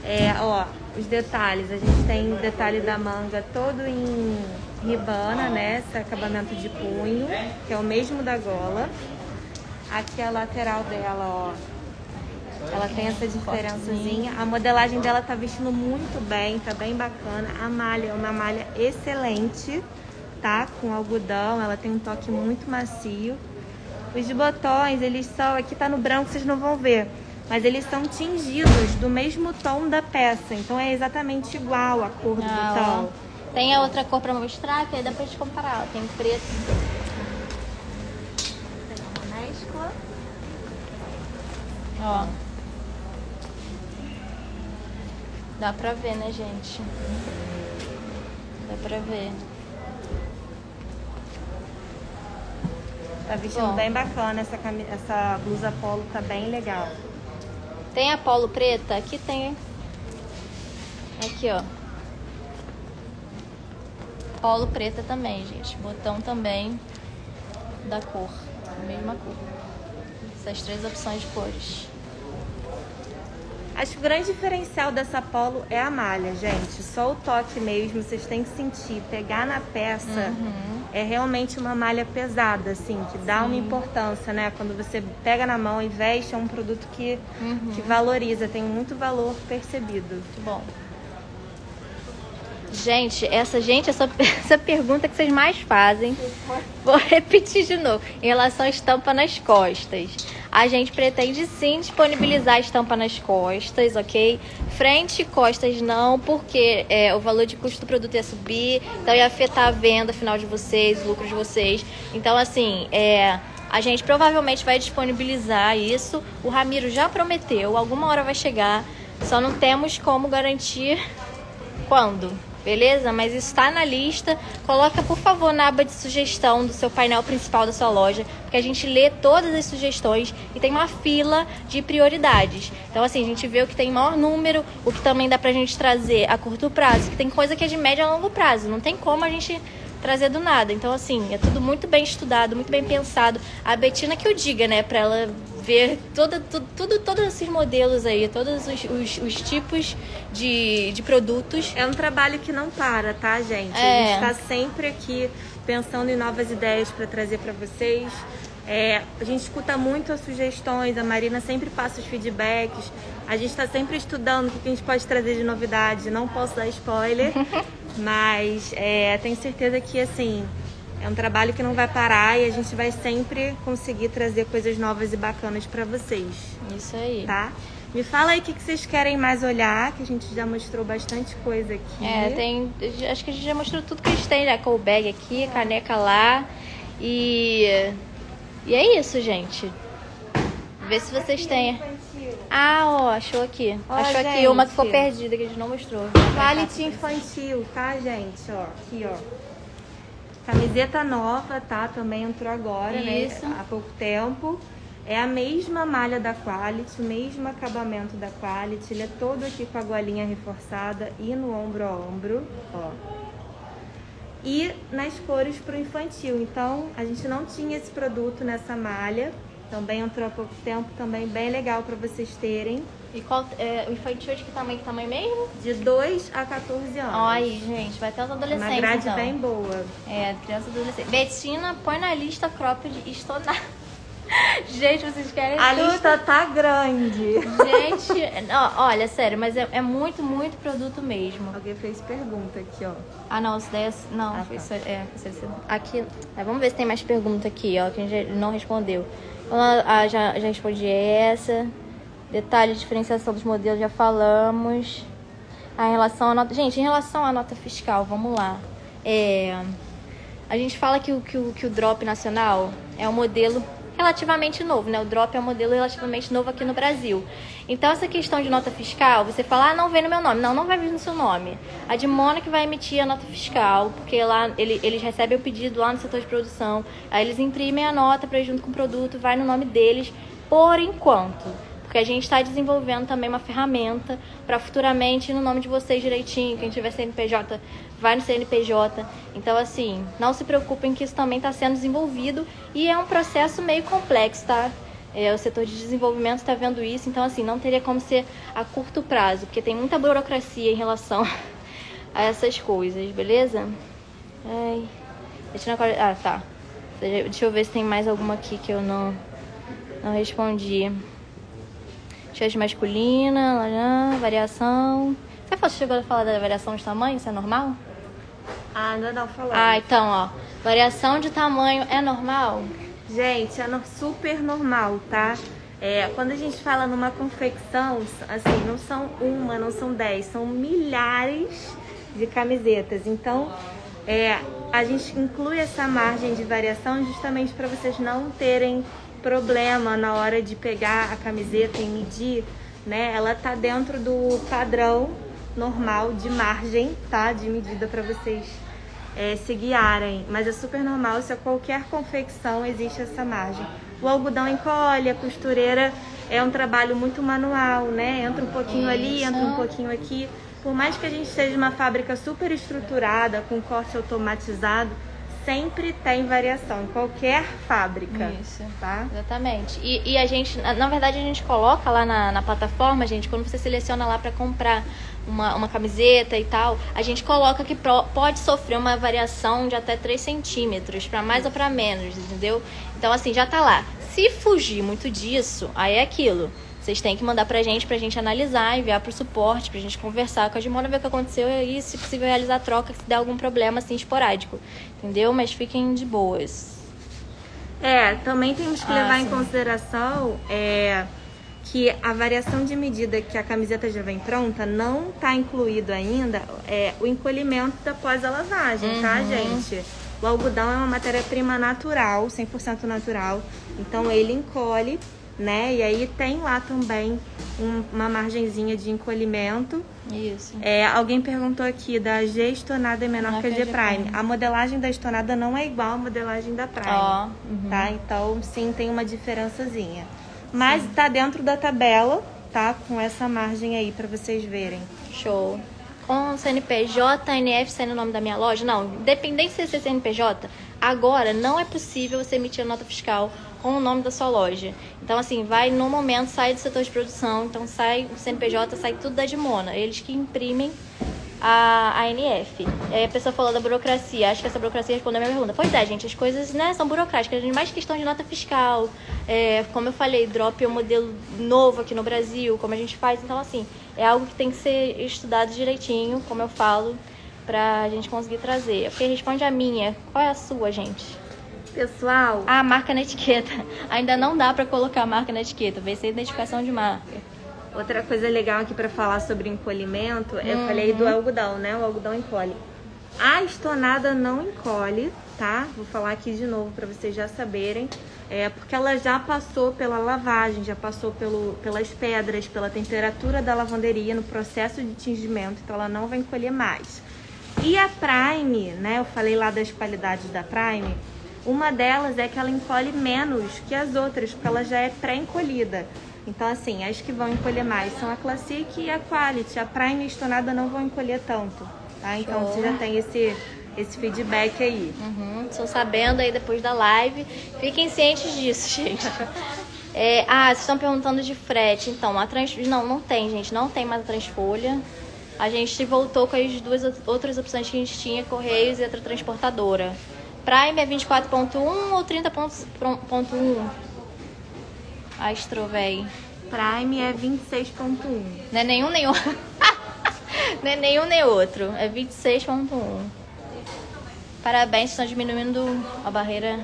É, ó, os detalhes. A gente tem detalhe da manga todo em ribana, né? Esse acabamento de punho, que é o mesmo da gola. Aqui a lateral dela, ó. Ela tem essa diferençazinha. A modelagem dela tá vestindo muito bem, tá bem bacana. A malha é uma malha excelente, tá? Com algodão, ela tem um toque muito macio. Os botões, eles são. Aqui tá no branco, vocês não vão ver. Mas eles são tingidos do mesmo tom da peça. Então é exatamente igual a cor do Ah, botão. ó. Tem a outra cor pra mostrar, que aí dá pra gente comparar. ó. Tem preto. Mescla. Ó. Dá pra ver, né, gente? Dá pra ver. Tá vestindo Bom. bem bacana essa, essa blusa polo, tá bem legal. Tem a polo preta? Aqui tem. Aqui, ó. Polo preta também, gente. Botão também da cor. Mesma cor. Essas três opções de cores. Acho que o grande diferencial dessa polo é a malha, gente. Só o toque mesmo, vocês têm que sentir, pegar na peça. Uhum. É realmente uma malha pesada, assim, que dá uma importância, né? Quando você pega na mão e veste, é um produto que, Uhum. que valoriza, tem muito valor percebido. Muito bom. Gente, essa gente, essa, [laughs] essa pergunta que vocês mais fazem, vou [laughs] repetir de novo, em relação à estampa nas costas. A gente pretende sim disponibilizar a estampa nas costas, ok? Frente e costas não, porque é, o valor de custo do produto ia subir, então ia afetar a venda final de vocês, o lucro de vocês. Então, assim, é, a gente provavelmente vai disponibilizar isso. O Ramiro já prometeu, alguma hora vai chegar. Só não temos como garantir quando, beleza? Mas está na lista. Coloca, por favor, na aba de sugestão do seu painel principal da sua loja, porque a gente lê todas as sugestões e tem uma fila de prioridades. Então, assim, a gente vê o que tem maior número, o que também dá pra gente trazer a curto prazo, que tem coisa que é de médio a longo prazo. Não tem como a gente trazer do nada. Então, assim, é tudo muito bem estudado, muito bem pensado. A Betina que eu diga, né, pra ela ver toda, tudo, tudo, todos esses modelos aí, todos os, os, os tipos de, de produtos. É um trabalho que não para, tá, gente? É. A gente tá sempre aqui pensando em novas ideias para trazer para vocês. É, a gente escuta muito as sugestões, a Marina sempre passa os feedbacks. A gente está sempre estudando o que a gente pode trazer de novidade. Não posso dar spoiler, [laughs] mas é, tenho certeza que assim é um trabalho que não vai parar e a gente vai sempre conseguir trazer coisas novas e bacanas para vocês. Isso aí. Tá? Me fala aí o que, que vocês querem mais olhar, que a gente já mostrou bastante coisa aqui. É, tem. Acho que a gente já mostrou tudo que a gente tem, né? Com o bag aqui, caneca lá. E. E é isso, gente. Vê se vocês têm. Ah, ó, achou aqui. Ó, achou aqui gente. uma que ficou perdida, que a gente não mostrou. Quality infantil, tá, gente? Ó, aqui, ó. Camiseta nova, tá? Também entrou agora, Isso. né? Há pouco tempo. É a mesma malha da Quality, o mesmo acabamento da Quality. Ele é todo aqui com a golinha reforçada e no ombro a ombro, ó. E nas cores pro infantil. Então, a gente não tinha esse produto nessa malha. Também entrou há pouco tempo, também bem legal para vocês terem. E qual. É, o infantil de que tamanho, que tamanho mesmo? De 2 a 14 anos. Aí, gente, vai até os adolescentes. Uma grade então. bem boa. É, criança e adolescente. Betina, põe na lista cropped estonada. [laughs] Gente, vocês querem A tudo. lista tá grande. Gente, ó, olha, sério, mas é, é muito, muito produto mesmo. Alguém fez pergunta aqui, ó. Ah, não, isso daí é, não, Ah, tá. só, é, foi só- aqui, é, vamos ver se tem mais pergunta aqui, ó, que a gente não respondeu. Ah, ah, já, já respondi essa. Detalhe de diferenciação dos modelos, já falamos. Ah, em relação à nota, gente, em relação à nota fiscal, vamos lá. É, a gente fala que o, que o, que o drop nacional é um modelo relativamente novo, né? O drop é um modelo relativamente novo aqui no Brasil. Então, essa questão de nota fiscal, você fala, ah, não vem no meu nome. Não, não vai vir no seu nome. A Dimona que vai emitir a nota fiscal, porque lá ele- eles recebem o pedido lá no setor de produção, aí eles imprimem a nota para junto com o produto, vai no nome deles, por enquanto. Porque a gente está desenvolvendo também uma ferramenta para futuramente no nome de vocês direitinho. Quem tiver CNPJ vai no CNPJ. Então, assim, não se preocupem que isso também está sendo desenvolvido e é um processo meio complexo, tá? É, o setor de desenvolvimento está vendo isso, então, assim, não teria como ser a curto prazo, porque tem muita burocracia em relação [laughs] a essas coisas, beleza? Ai. Deixa eu... Ah, tá. Deixa eu ver se tem mais alguma aqui que eu não, não respondi. T-shirt masculina, variação. Você falou- chegou a falar da variação de tamanho? Isso é normal? Ah, ainda não falamos. Ah, então, ó. Variação de tamanho é normal? Gente, é super normal, tá? É, quando a gente fala numa confecção, assim, não são uma, não são dez, são milhares de camisetas. Então, é, a gente inclui essa margem de variação justamente para vocês não terem problema na hora de pegar a camiseta e medir, né? Ela tá dentro do padrão normal de margem, tá? De medida para vocês é, se guiarem. Mas é super normal, se a qualquer confecção existe essa margem. O algodão encolhe, a costureira é um trabalho muito manual, né? Entra um pouquinho ali, entra um pouquinho aqui. Por mais que a gente seja uma fábrica super estruturada, com corte automatizado, sempre tem variação em qualquer fábrica. Isso. Tá? Exatamente. E, e a gente, na na verdade, a gente coloca lá na, na plataforma, gente, quando você seleciona lá para comprar uma, uma camiseta e tal, a gente coloca que pro- pode sofrer uma variação de até 3 centímetros, para mais ou para menos, entendeu? Então, assim, já tá lá. Se fugir muito disso, aí é aquilo. Vocês têm que mandar pra gente, pra gente analisar, enviar pro suporte, pra gente conversar com a Dimona, ver o que aconteceu e se possível, realizar a troca se der algum problema, assim, esporádico. Entendeu? Mas fiquem de boas. É, também temos que Ah, levar em consideração é, que a variação de medida que a camiseta já vem pronta não está incluído ainda é, o encolhimento após a lavagem, tá, Uhum. gente? O algodão é uma matéria-prima natural, 100% natural, então ele encolhe, né? E aí tem lá também um- uma margenzinha de encolhimento. Isso. É, alguém perguntou aqui da G estonada é menor que a G Prime. Prime. A modelagem da estonada não é igual à modelagem da Prime Ó. uhum. tá? Então, sim, tem uma diferençazinha. Mas tá dentro da tabela, tá? Com essa margem aí pra vocês verem. Show. Com CNPJ, NF sendo o nome da minha loja? Não, independente se é CNPJ, agora não é possível você emitir a nota fiscal com o nome da sua loja. Então, assim, vai no momento, sai do setor de produção, então sai o CNPJ, sai tudo da Dimona. Eles que imprimem a ANF. Aí a pessoa falou da burocracia. Acho que essa burocracia respondeu a minha pergunta. Pois é, gente, as coisas né, são burocráticas. Mais questão de nota fiscal. É, como eu falei, drop é um modelo novo aqui no Brasil, como a gente faz. Então, assim, é algo que tem que ser estudado direitinho, como eu falo, pra gente conseguir trazer. Porque responde a minha. Qual é a sua, gente? Pessoal. Ah, marca na etiqueta. [laughs] Ainda não dá pra colocar marca na etiqueta. Vai ser identificação de marca. Outra coisa legal aqui para falar sobre encolhimento, uhum. eu falei do algodão, né? O algodão encolhe. A estonada não encolhe, tá? Vou falar aqui de novo para vocês já saberem. É porque ela já passou pela lavagem, já passou pelo, pelas pedras, pela temperatura da lavanderia no processo de tingimento, então ela não vai encolher mais. E a Prime, né? Eu falei lá das qualidades da Prime. Uma delas é que ela encolhe menos que as outras, porque ela já é pré-encolhida. Então, assim, as que vão encolher mais são a Classic e a Quality. A Prime e Estonada não vão encolher tanto, tá? Então, Show. você já tem esse, esse feedback aí. Uhum, estou sabendo aí depois da live. Fiquem cientes disso, [laughs] gente. É, ah, vocês estão perguntando de frete. Então, a trans... Não, não tem, gente. Não tem mais a Transfolha. A gente voltou com as duas outras opções que a gente tinha, Correios e outra transportadora. Prime é 24.1 ou 30.1? Astro, véi. Prime é 26.1. Não é nenhum nem outro. [laughs] Não é nenhum nem outro. É 26.1. Parabéns, estão diminuindo a barreira.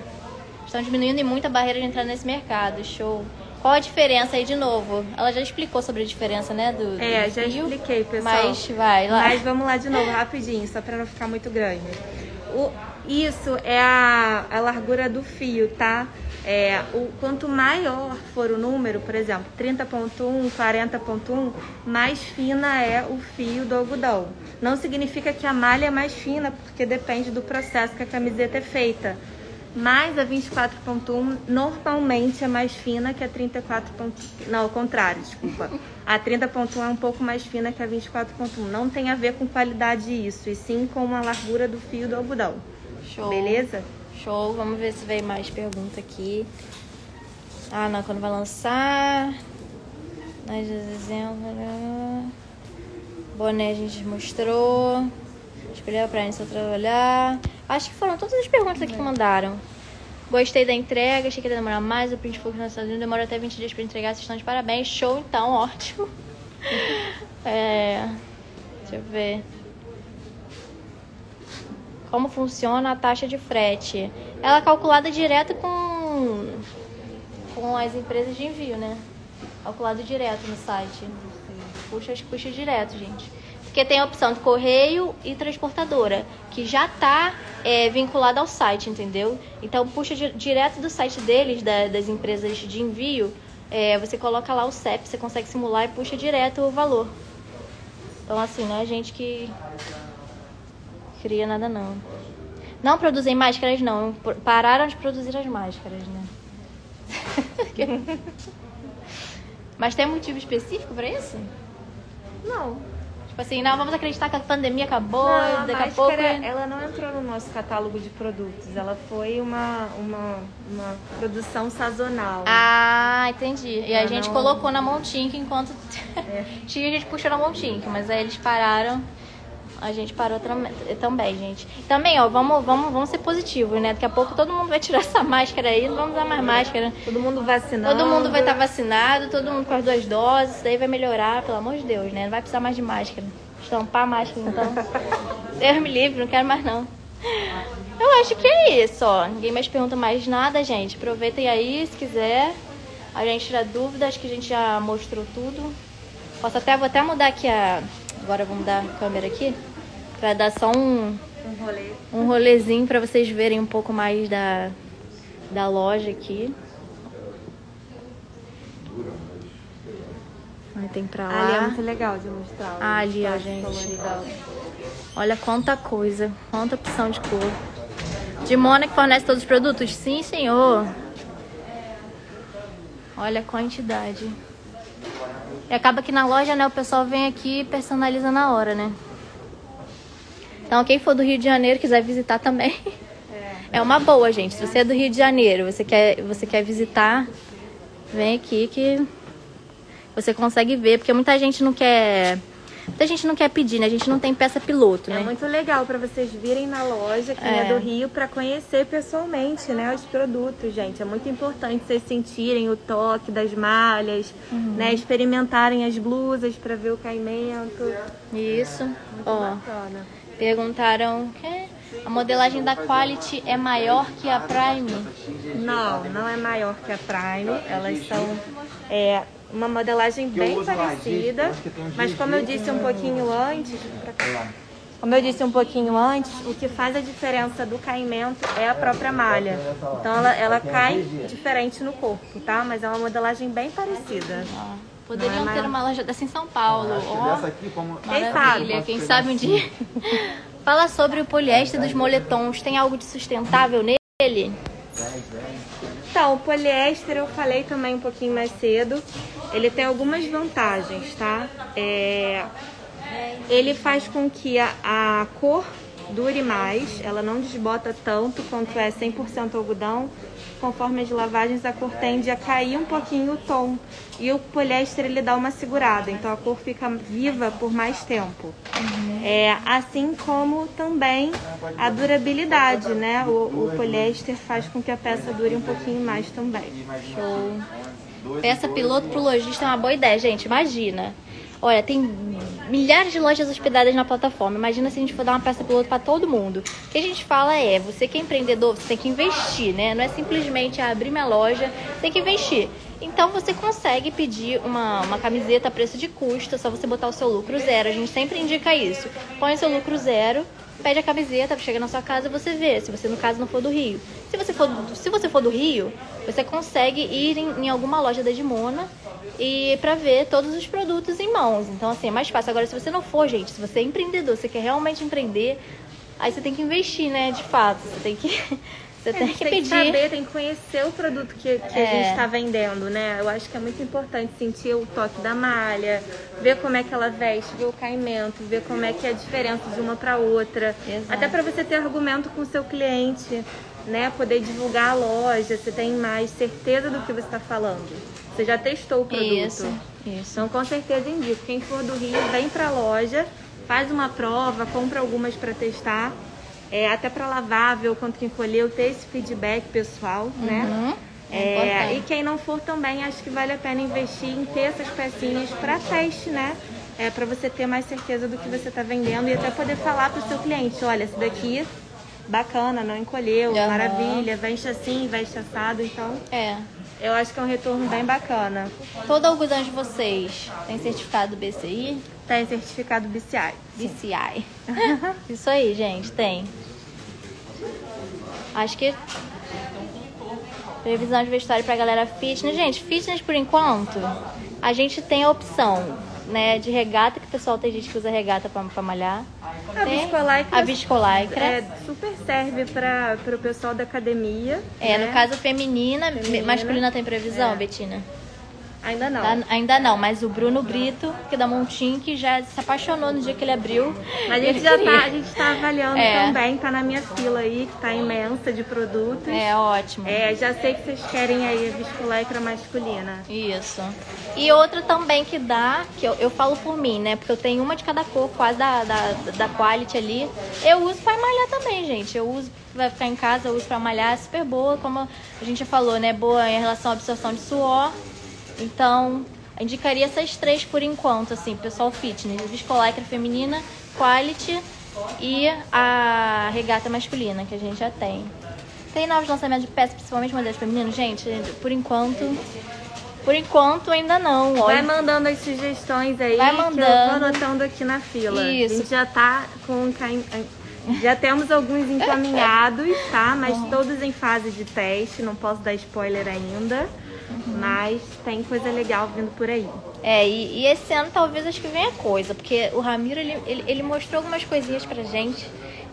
Estão diminuindo muito a barreira de entrar nesse mercado. Show. Qual a diferença aí de novo? Ela já explicou sobre a diferença, né? Do, é, do já fio, expliquei, pessoal. Mas vai lá. Mas vamos lá de novo, rapidinho, só para não ficar muito grande. O, isso é a, a largura do fio, tá? É, o, quanto maior for o número, por exemplo, 30.1, 40.1, mais fina é o fio do algodão. Não significa que a malha é mais fina, porque depende do processo que a camiseta é feita. Mas a 24.1 normalmente é mais fina que a 34. Não, ao contrário, desculpa. A 30.1 é um pouco mais fina que a 24.1. Não tem a ver com qualidade isso, e sim com a largura do fio do algodão. Show. Beleza? Show, vamos ver se vem mais pergunta aqui. Ah, não, quando vai lançar. Nós dezembro. Boné a gente mostrou. Escolher pra gente trabalhar. Acho que foram todas as perguntas aqui que mandaram. Gostei da entrega, achei que ia demorar mais. O print foi nos Estados Unidos, demora até 20 dias pra entregar. Vocês estão de parabéns. Show, então, ótimo. [laughs] é. Deixa eu ver como funciona a taxa de frete. Ela é calculada direto com, com as empresas de envio, né? Calculado direto no site. Puxa, puxa direto, gente. Porque tem a opção de correio e transportadora, que já está é, vinculada ao site, entendeu? Então puxa direto do site deles, da, das empresas de envio, é, você coloca lá o CEP, você consegue simular e puxa direto o valor. Então assim, é a gente que cria nada não. Não produzem máscaras não, pararam de produzir as máscaras, né? [laughs] Mas tem motivo específico para isso? Não. Tipo assim, não, vamos acreditar que a pandemia acabou, não, daqui a, a pouco. Ela não entrou no nosso catálogo de produtos, ela foi uma, uma, uma produção sazonal. Ah, entendi. E ela a gente não... colocou na Montink enquanto. [laughs] É. Tinha, a gente puxou na Montink, mas aí eles pararam a gente parou também, gente. Também, ó, vamos, vamos, vamos ser positivos, né? Daqui a pouco todo mundo vai tirar essa [laughs] máscara aí, não vamos usar mais máscara. Todo mundo vacinado. Todo mundo vai estar tá vacinado, todo mundo com as duas doses, isso aí vai melhorar, pelo amor de Deus, né? Não vai precisar mais de máscara. Estampar a máscara, então. [laughs] Deus me livre, não quero mais não. Eu acho que é isso, ó. Ninguém mais pergunta mais nada, gente. Aproveitem aí, se quiser. A gente tira dúvida, acho que a gente já mostrou tudo. Posso até, vou até mudar aqui a Agora vamos dar a câmera aqui para dar só um um, rolê. um rolezinho para vocês verem um pouco mais da, da loja aqui. Aí tem pra lá. Ali é muito legal de mostrar. Ah, ali, ó, gente. Olha quanta coisa, quanta opção de cor. De Mona que fornece todos os produtos? Sim, senhor. Olha a quantidade. E acaba que na loja, né, o pessoal vem aqui e personaliza na hora, né? Então, quem for do Rio de Janeiro quiser visitar também. [laughs] É, uma boa, gente. Se você é do Rio de Janeiro, você quer, você quer visitar, vem aqui que você consegue ver, porque muita gente não quer Muita gente não quer pedir, né? A gente não tem peça piloto, né? É muito legal para vocês virem na loja, quem é, é do Rio, para conhecer pessoalmente, né, os produtos, gente. É muito importante vocês sentirem o toque das malhas, uhum. né, experimentarem as blusas para ver o caimento. Isso. Muito Ó, bacana. Perguntaram que a modelagem da Quality é maior que a Prime? Não, não é maior que a Prime. Elas são é, uma modelagem bem parecida, mas como eu disse um pouquinho antes, como eu disse um pouquinho antes, o que faz a diferença do caimento é a própria malha. Então ela, ela cai diferente no corpo, tá? Mas é uma modelagem bem parecida. Ah, poderiam é ter uma loja dessa em São Paulo. Oh, quem sabe? Quem sabe um dia. [laughs] Fala sobre o poliéster dos moletons. Tem algo de sustentável nele? Então, o poliéster eu falei também um pouquinho mais cedo. Ele tem algumas vantagens, tá? É, ele faz com que a, a cor dure mais, ela não desbota tanto quanto é 100% algodão. Conforme as lavagens, a cor tende a cair um pouquinho o tom. E o poliéster ele dá uma segurada, então a cor fica viva por mais tempo. Uhum. É, assim como também a durabilidade, né? O, o poliéster faz com que a peça dure um pouquinho mais também. Show. Peça piloto pro lojista é uma boa ideia, gente. Imagina. Olha, tem milhares de lojas hospedadas na plataforma. Imagina se a gente for dar uma peça piloto para todo mundo. O que a gente fala é, você que é empreendedor, você tem que investir, né? Não é simplesmente abrir minha loja, tem que investir. Então você consegue pedir uma, uma camiseta a preço de custo, é só você botar o seu lucro zero. A gente sempre indica isso. Põe o seu lucro zero, pede a camiseta, chega na sua casa você vê, se você no caso não for do Rio. Se você for, se você for do Rio, você consegue ir em, em alguma loja da Dimona e para ver todos os produtos em mãos. Então, assim, é mais fácil. Agora, se você não for, gente, se você é empreendedor, você quer realmente empreender, aí você tem que investir, né? De fato, você tem que. [laughs] Você é, tem que tem que saber, tem que conhecer o produto que, que é. a gente está vendendo, né? Eu acho que é muito importante sentir o toque da malha, ver como é que ela veste, ver o caimento, ver como é que é a diferença de uma para outra. Exato. Até para você ter argumento com o seu cliente, né? Poder divulgar a loja, você tem mais certeza do que você está falando. Você já testou o produto. Isso, isso. Então, com certeza indico. Quem for do Rio, vem pra loja, faz uma prova, compra algumas para testar. É, até para lavar, ver o quanto que encolheu, ter esse feedback pessoal, né? uhum. né? É, e quem não for também, acho que vale a pena investir em ter essas pecinhas para teste, né? É, para você ter mais certeza do que você está vendendo e até poder falar para o seu cliente, olha, esse daqui bacana, não encolheu, uhum. maravilha, veste assim, veste assado, então. É. Eu acho que é um retorno bem bacana. Todo algodão de vocês tem certificado BCI? Tem certificado BCI. BCI. Isso aí, gente, tem. Acho que previsão de vestuário pra galera fitness. Gente, fitness por enquanto, a gente tem a opção, né, de regata, que o pessoal tem gente que usa regata pra, pra malhar. A viscolaicra, a viscolaicra. É, super serve para o pessoal da academia. É, né? no caso feminina, feminina, masculina tem previsão, é. Betina? Ainda não. ainda não, mas o Bruno Brito, que é da Montim, que já se apaixonou no dia que ele abriu. A gente já tá, a gente tá avaliando é. também, tá na minha fila aí, que tá imensa de produtos. É, ótimo. É, já sei que vocês querem aí a viscoletra masculina. Isso. E outra também que dá, que eu, eu falo por mim, né? Porque eu tenho uma de cada cor, quase da, da, da quality ali. Eu uso pra malhar também, gente. Eu uso vai ficar em casa, eu uso pra malhar, é super boa, como a gente já falou, né? Boa em relação à absorção de suor então, indicaria essas três por enquanto, assim, pessoal fitness, viscolaicra feminina, quality e a regata masculina, que a gente já tem. Tem novos lançamentos de peças, principalmente modelos femininos? Gente, por enquanto. Por enquanto ainda não. Vai mandando as sugestões aí Vai mandando. que eu vou anotando aqui na fila. Isso. A gente já tá com. Já temos alguns encaminhados, tá? Mas todos em fase de teste, não posso dar spoiler ainda. Uhum. Mas tem coisa legal vindo por aí. É, e, e, esse ano talvez acho que venha coisa, porque o Ramiro ele, ele, ele, mostrou algumas coisinhas pra gente,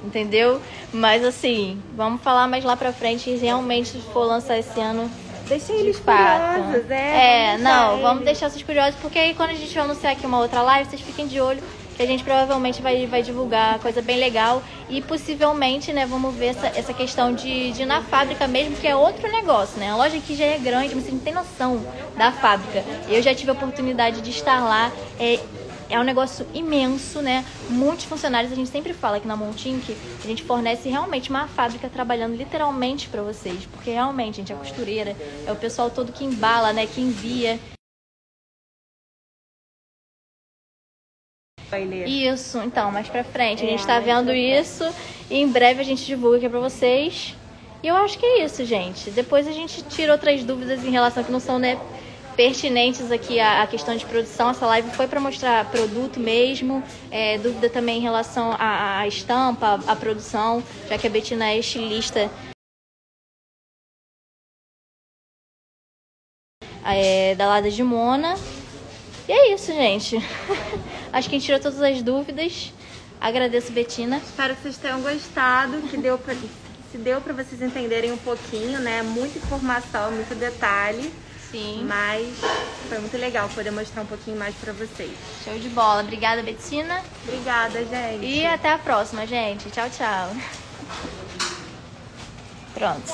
entendeu? Mas assim, vamos falar mais lá pra frente e realmente se for lançar esse ano. Deixa eles curiosos, é. É, não, eles. vamos deixar vocês curiosos, porque aí quando a gente vai anunciar aqui uma outra live, vocês fiquem de olho que a gente provavelmente vai, vai divulgar coisa bem legal e possivelmente, né, vamos ver essa, essa questão de, de ir na fábrica mesmo, que é outro negócio, né? A loja aqui já é grande, mas você não tem noção da fábrica. Eu já tive a oportunidade de estar lá. É, é um negócio imenso, né? Muitos funcionários, a gente sempre fala que na Montink a gente fornece realmente uma fábrica trabalhando literalmente para vocês, porque realmente, gente, a costureira é o pessoal todo que embala, né? Que envia. Isso, então, mais pra frente. A gente tá vendo isso e em breve a gente divulga aqui pra vocês. E eu acho que é isso, gente. Depois a gente tira outras dúvidas em relação que não são, né, pertinentes aqui à, questão de produção. Essa live foi para mostrar produto mesmo. É, dúvida também em relação à, à estampa, à produção, já que a Betina é estilista. É, da Lada de Mona. E é isso, gente. [laughs] Acho que a gente tirou todas as dúvidas. Agradeço, Betina. Espero que vocês tenham gostado, que deu pra, se deu para vocês entenderem um pouquinho, né? Muita informação, muito detalhe. Sim. Mas foi muito legal poder mostrar um pouquinho mais para vocês. Show de bola. Obrigada, Betina. Obrigada, gente. E até a próxima, gente. Tchau, tchau. Pronto.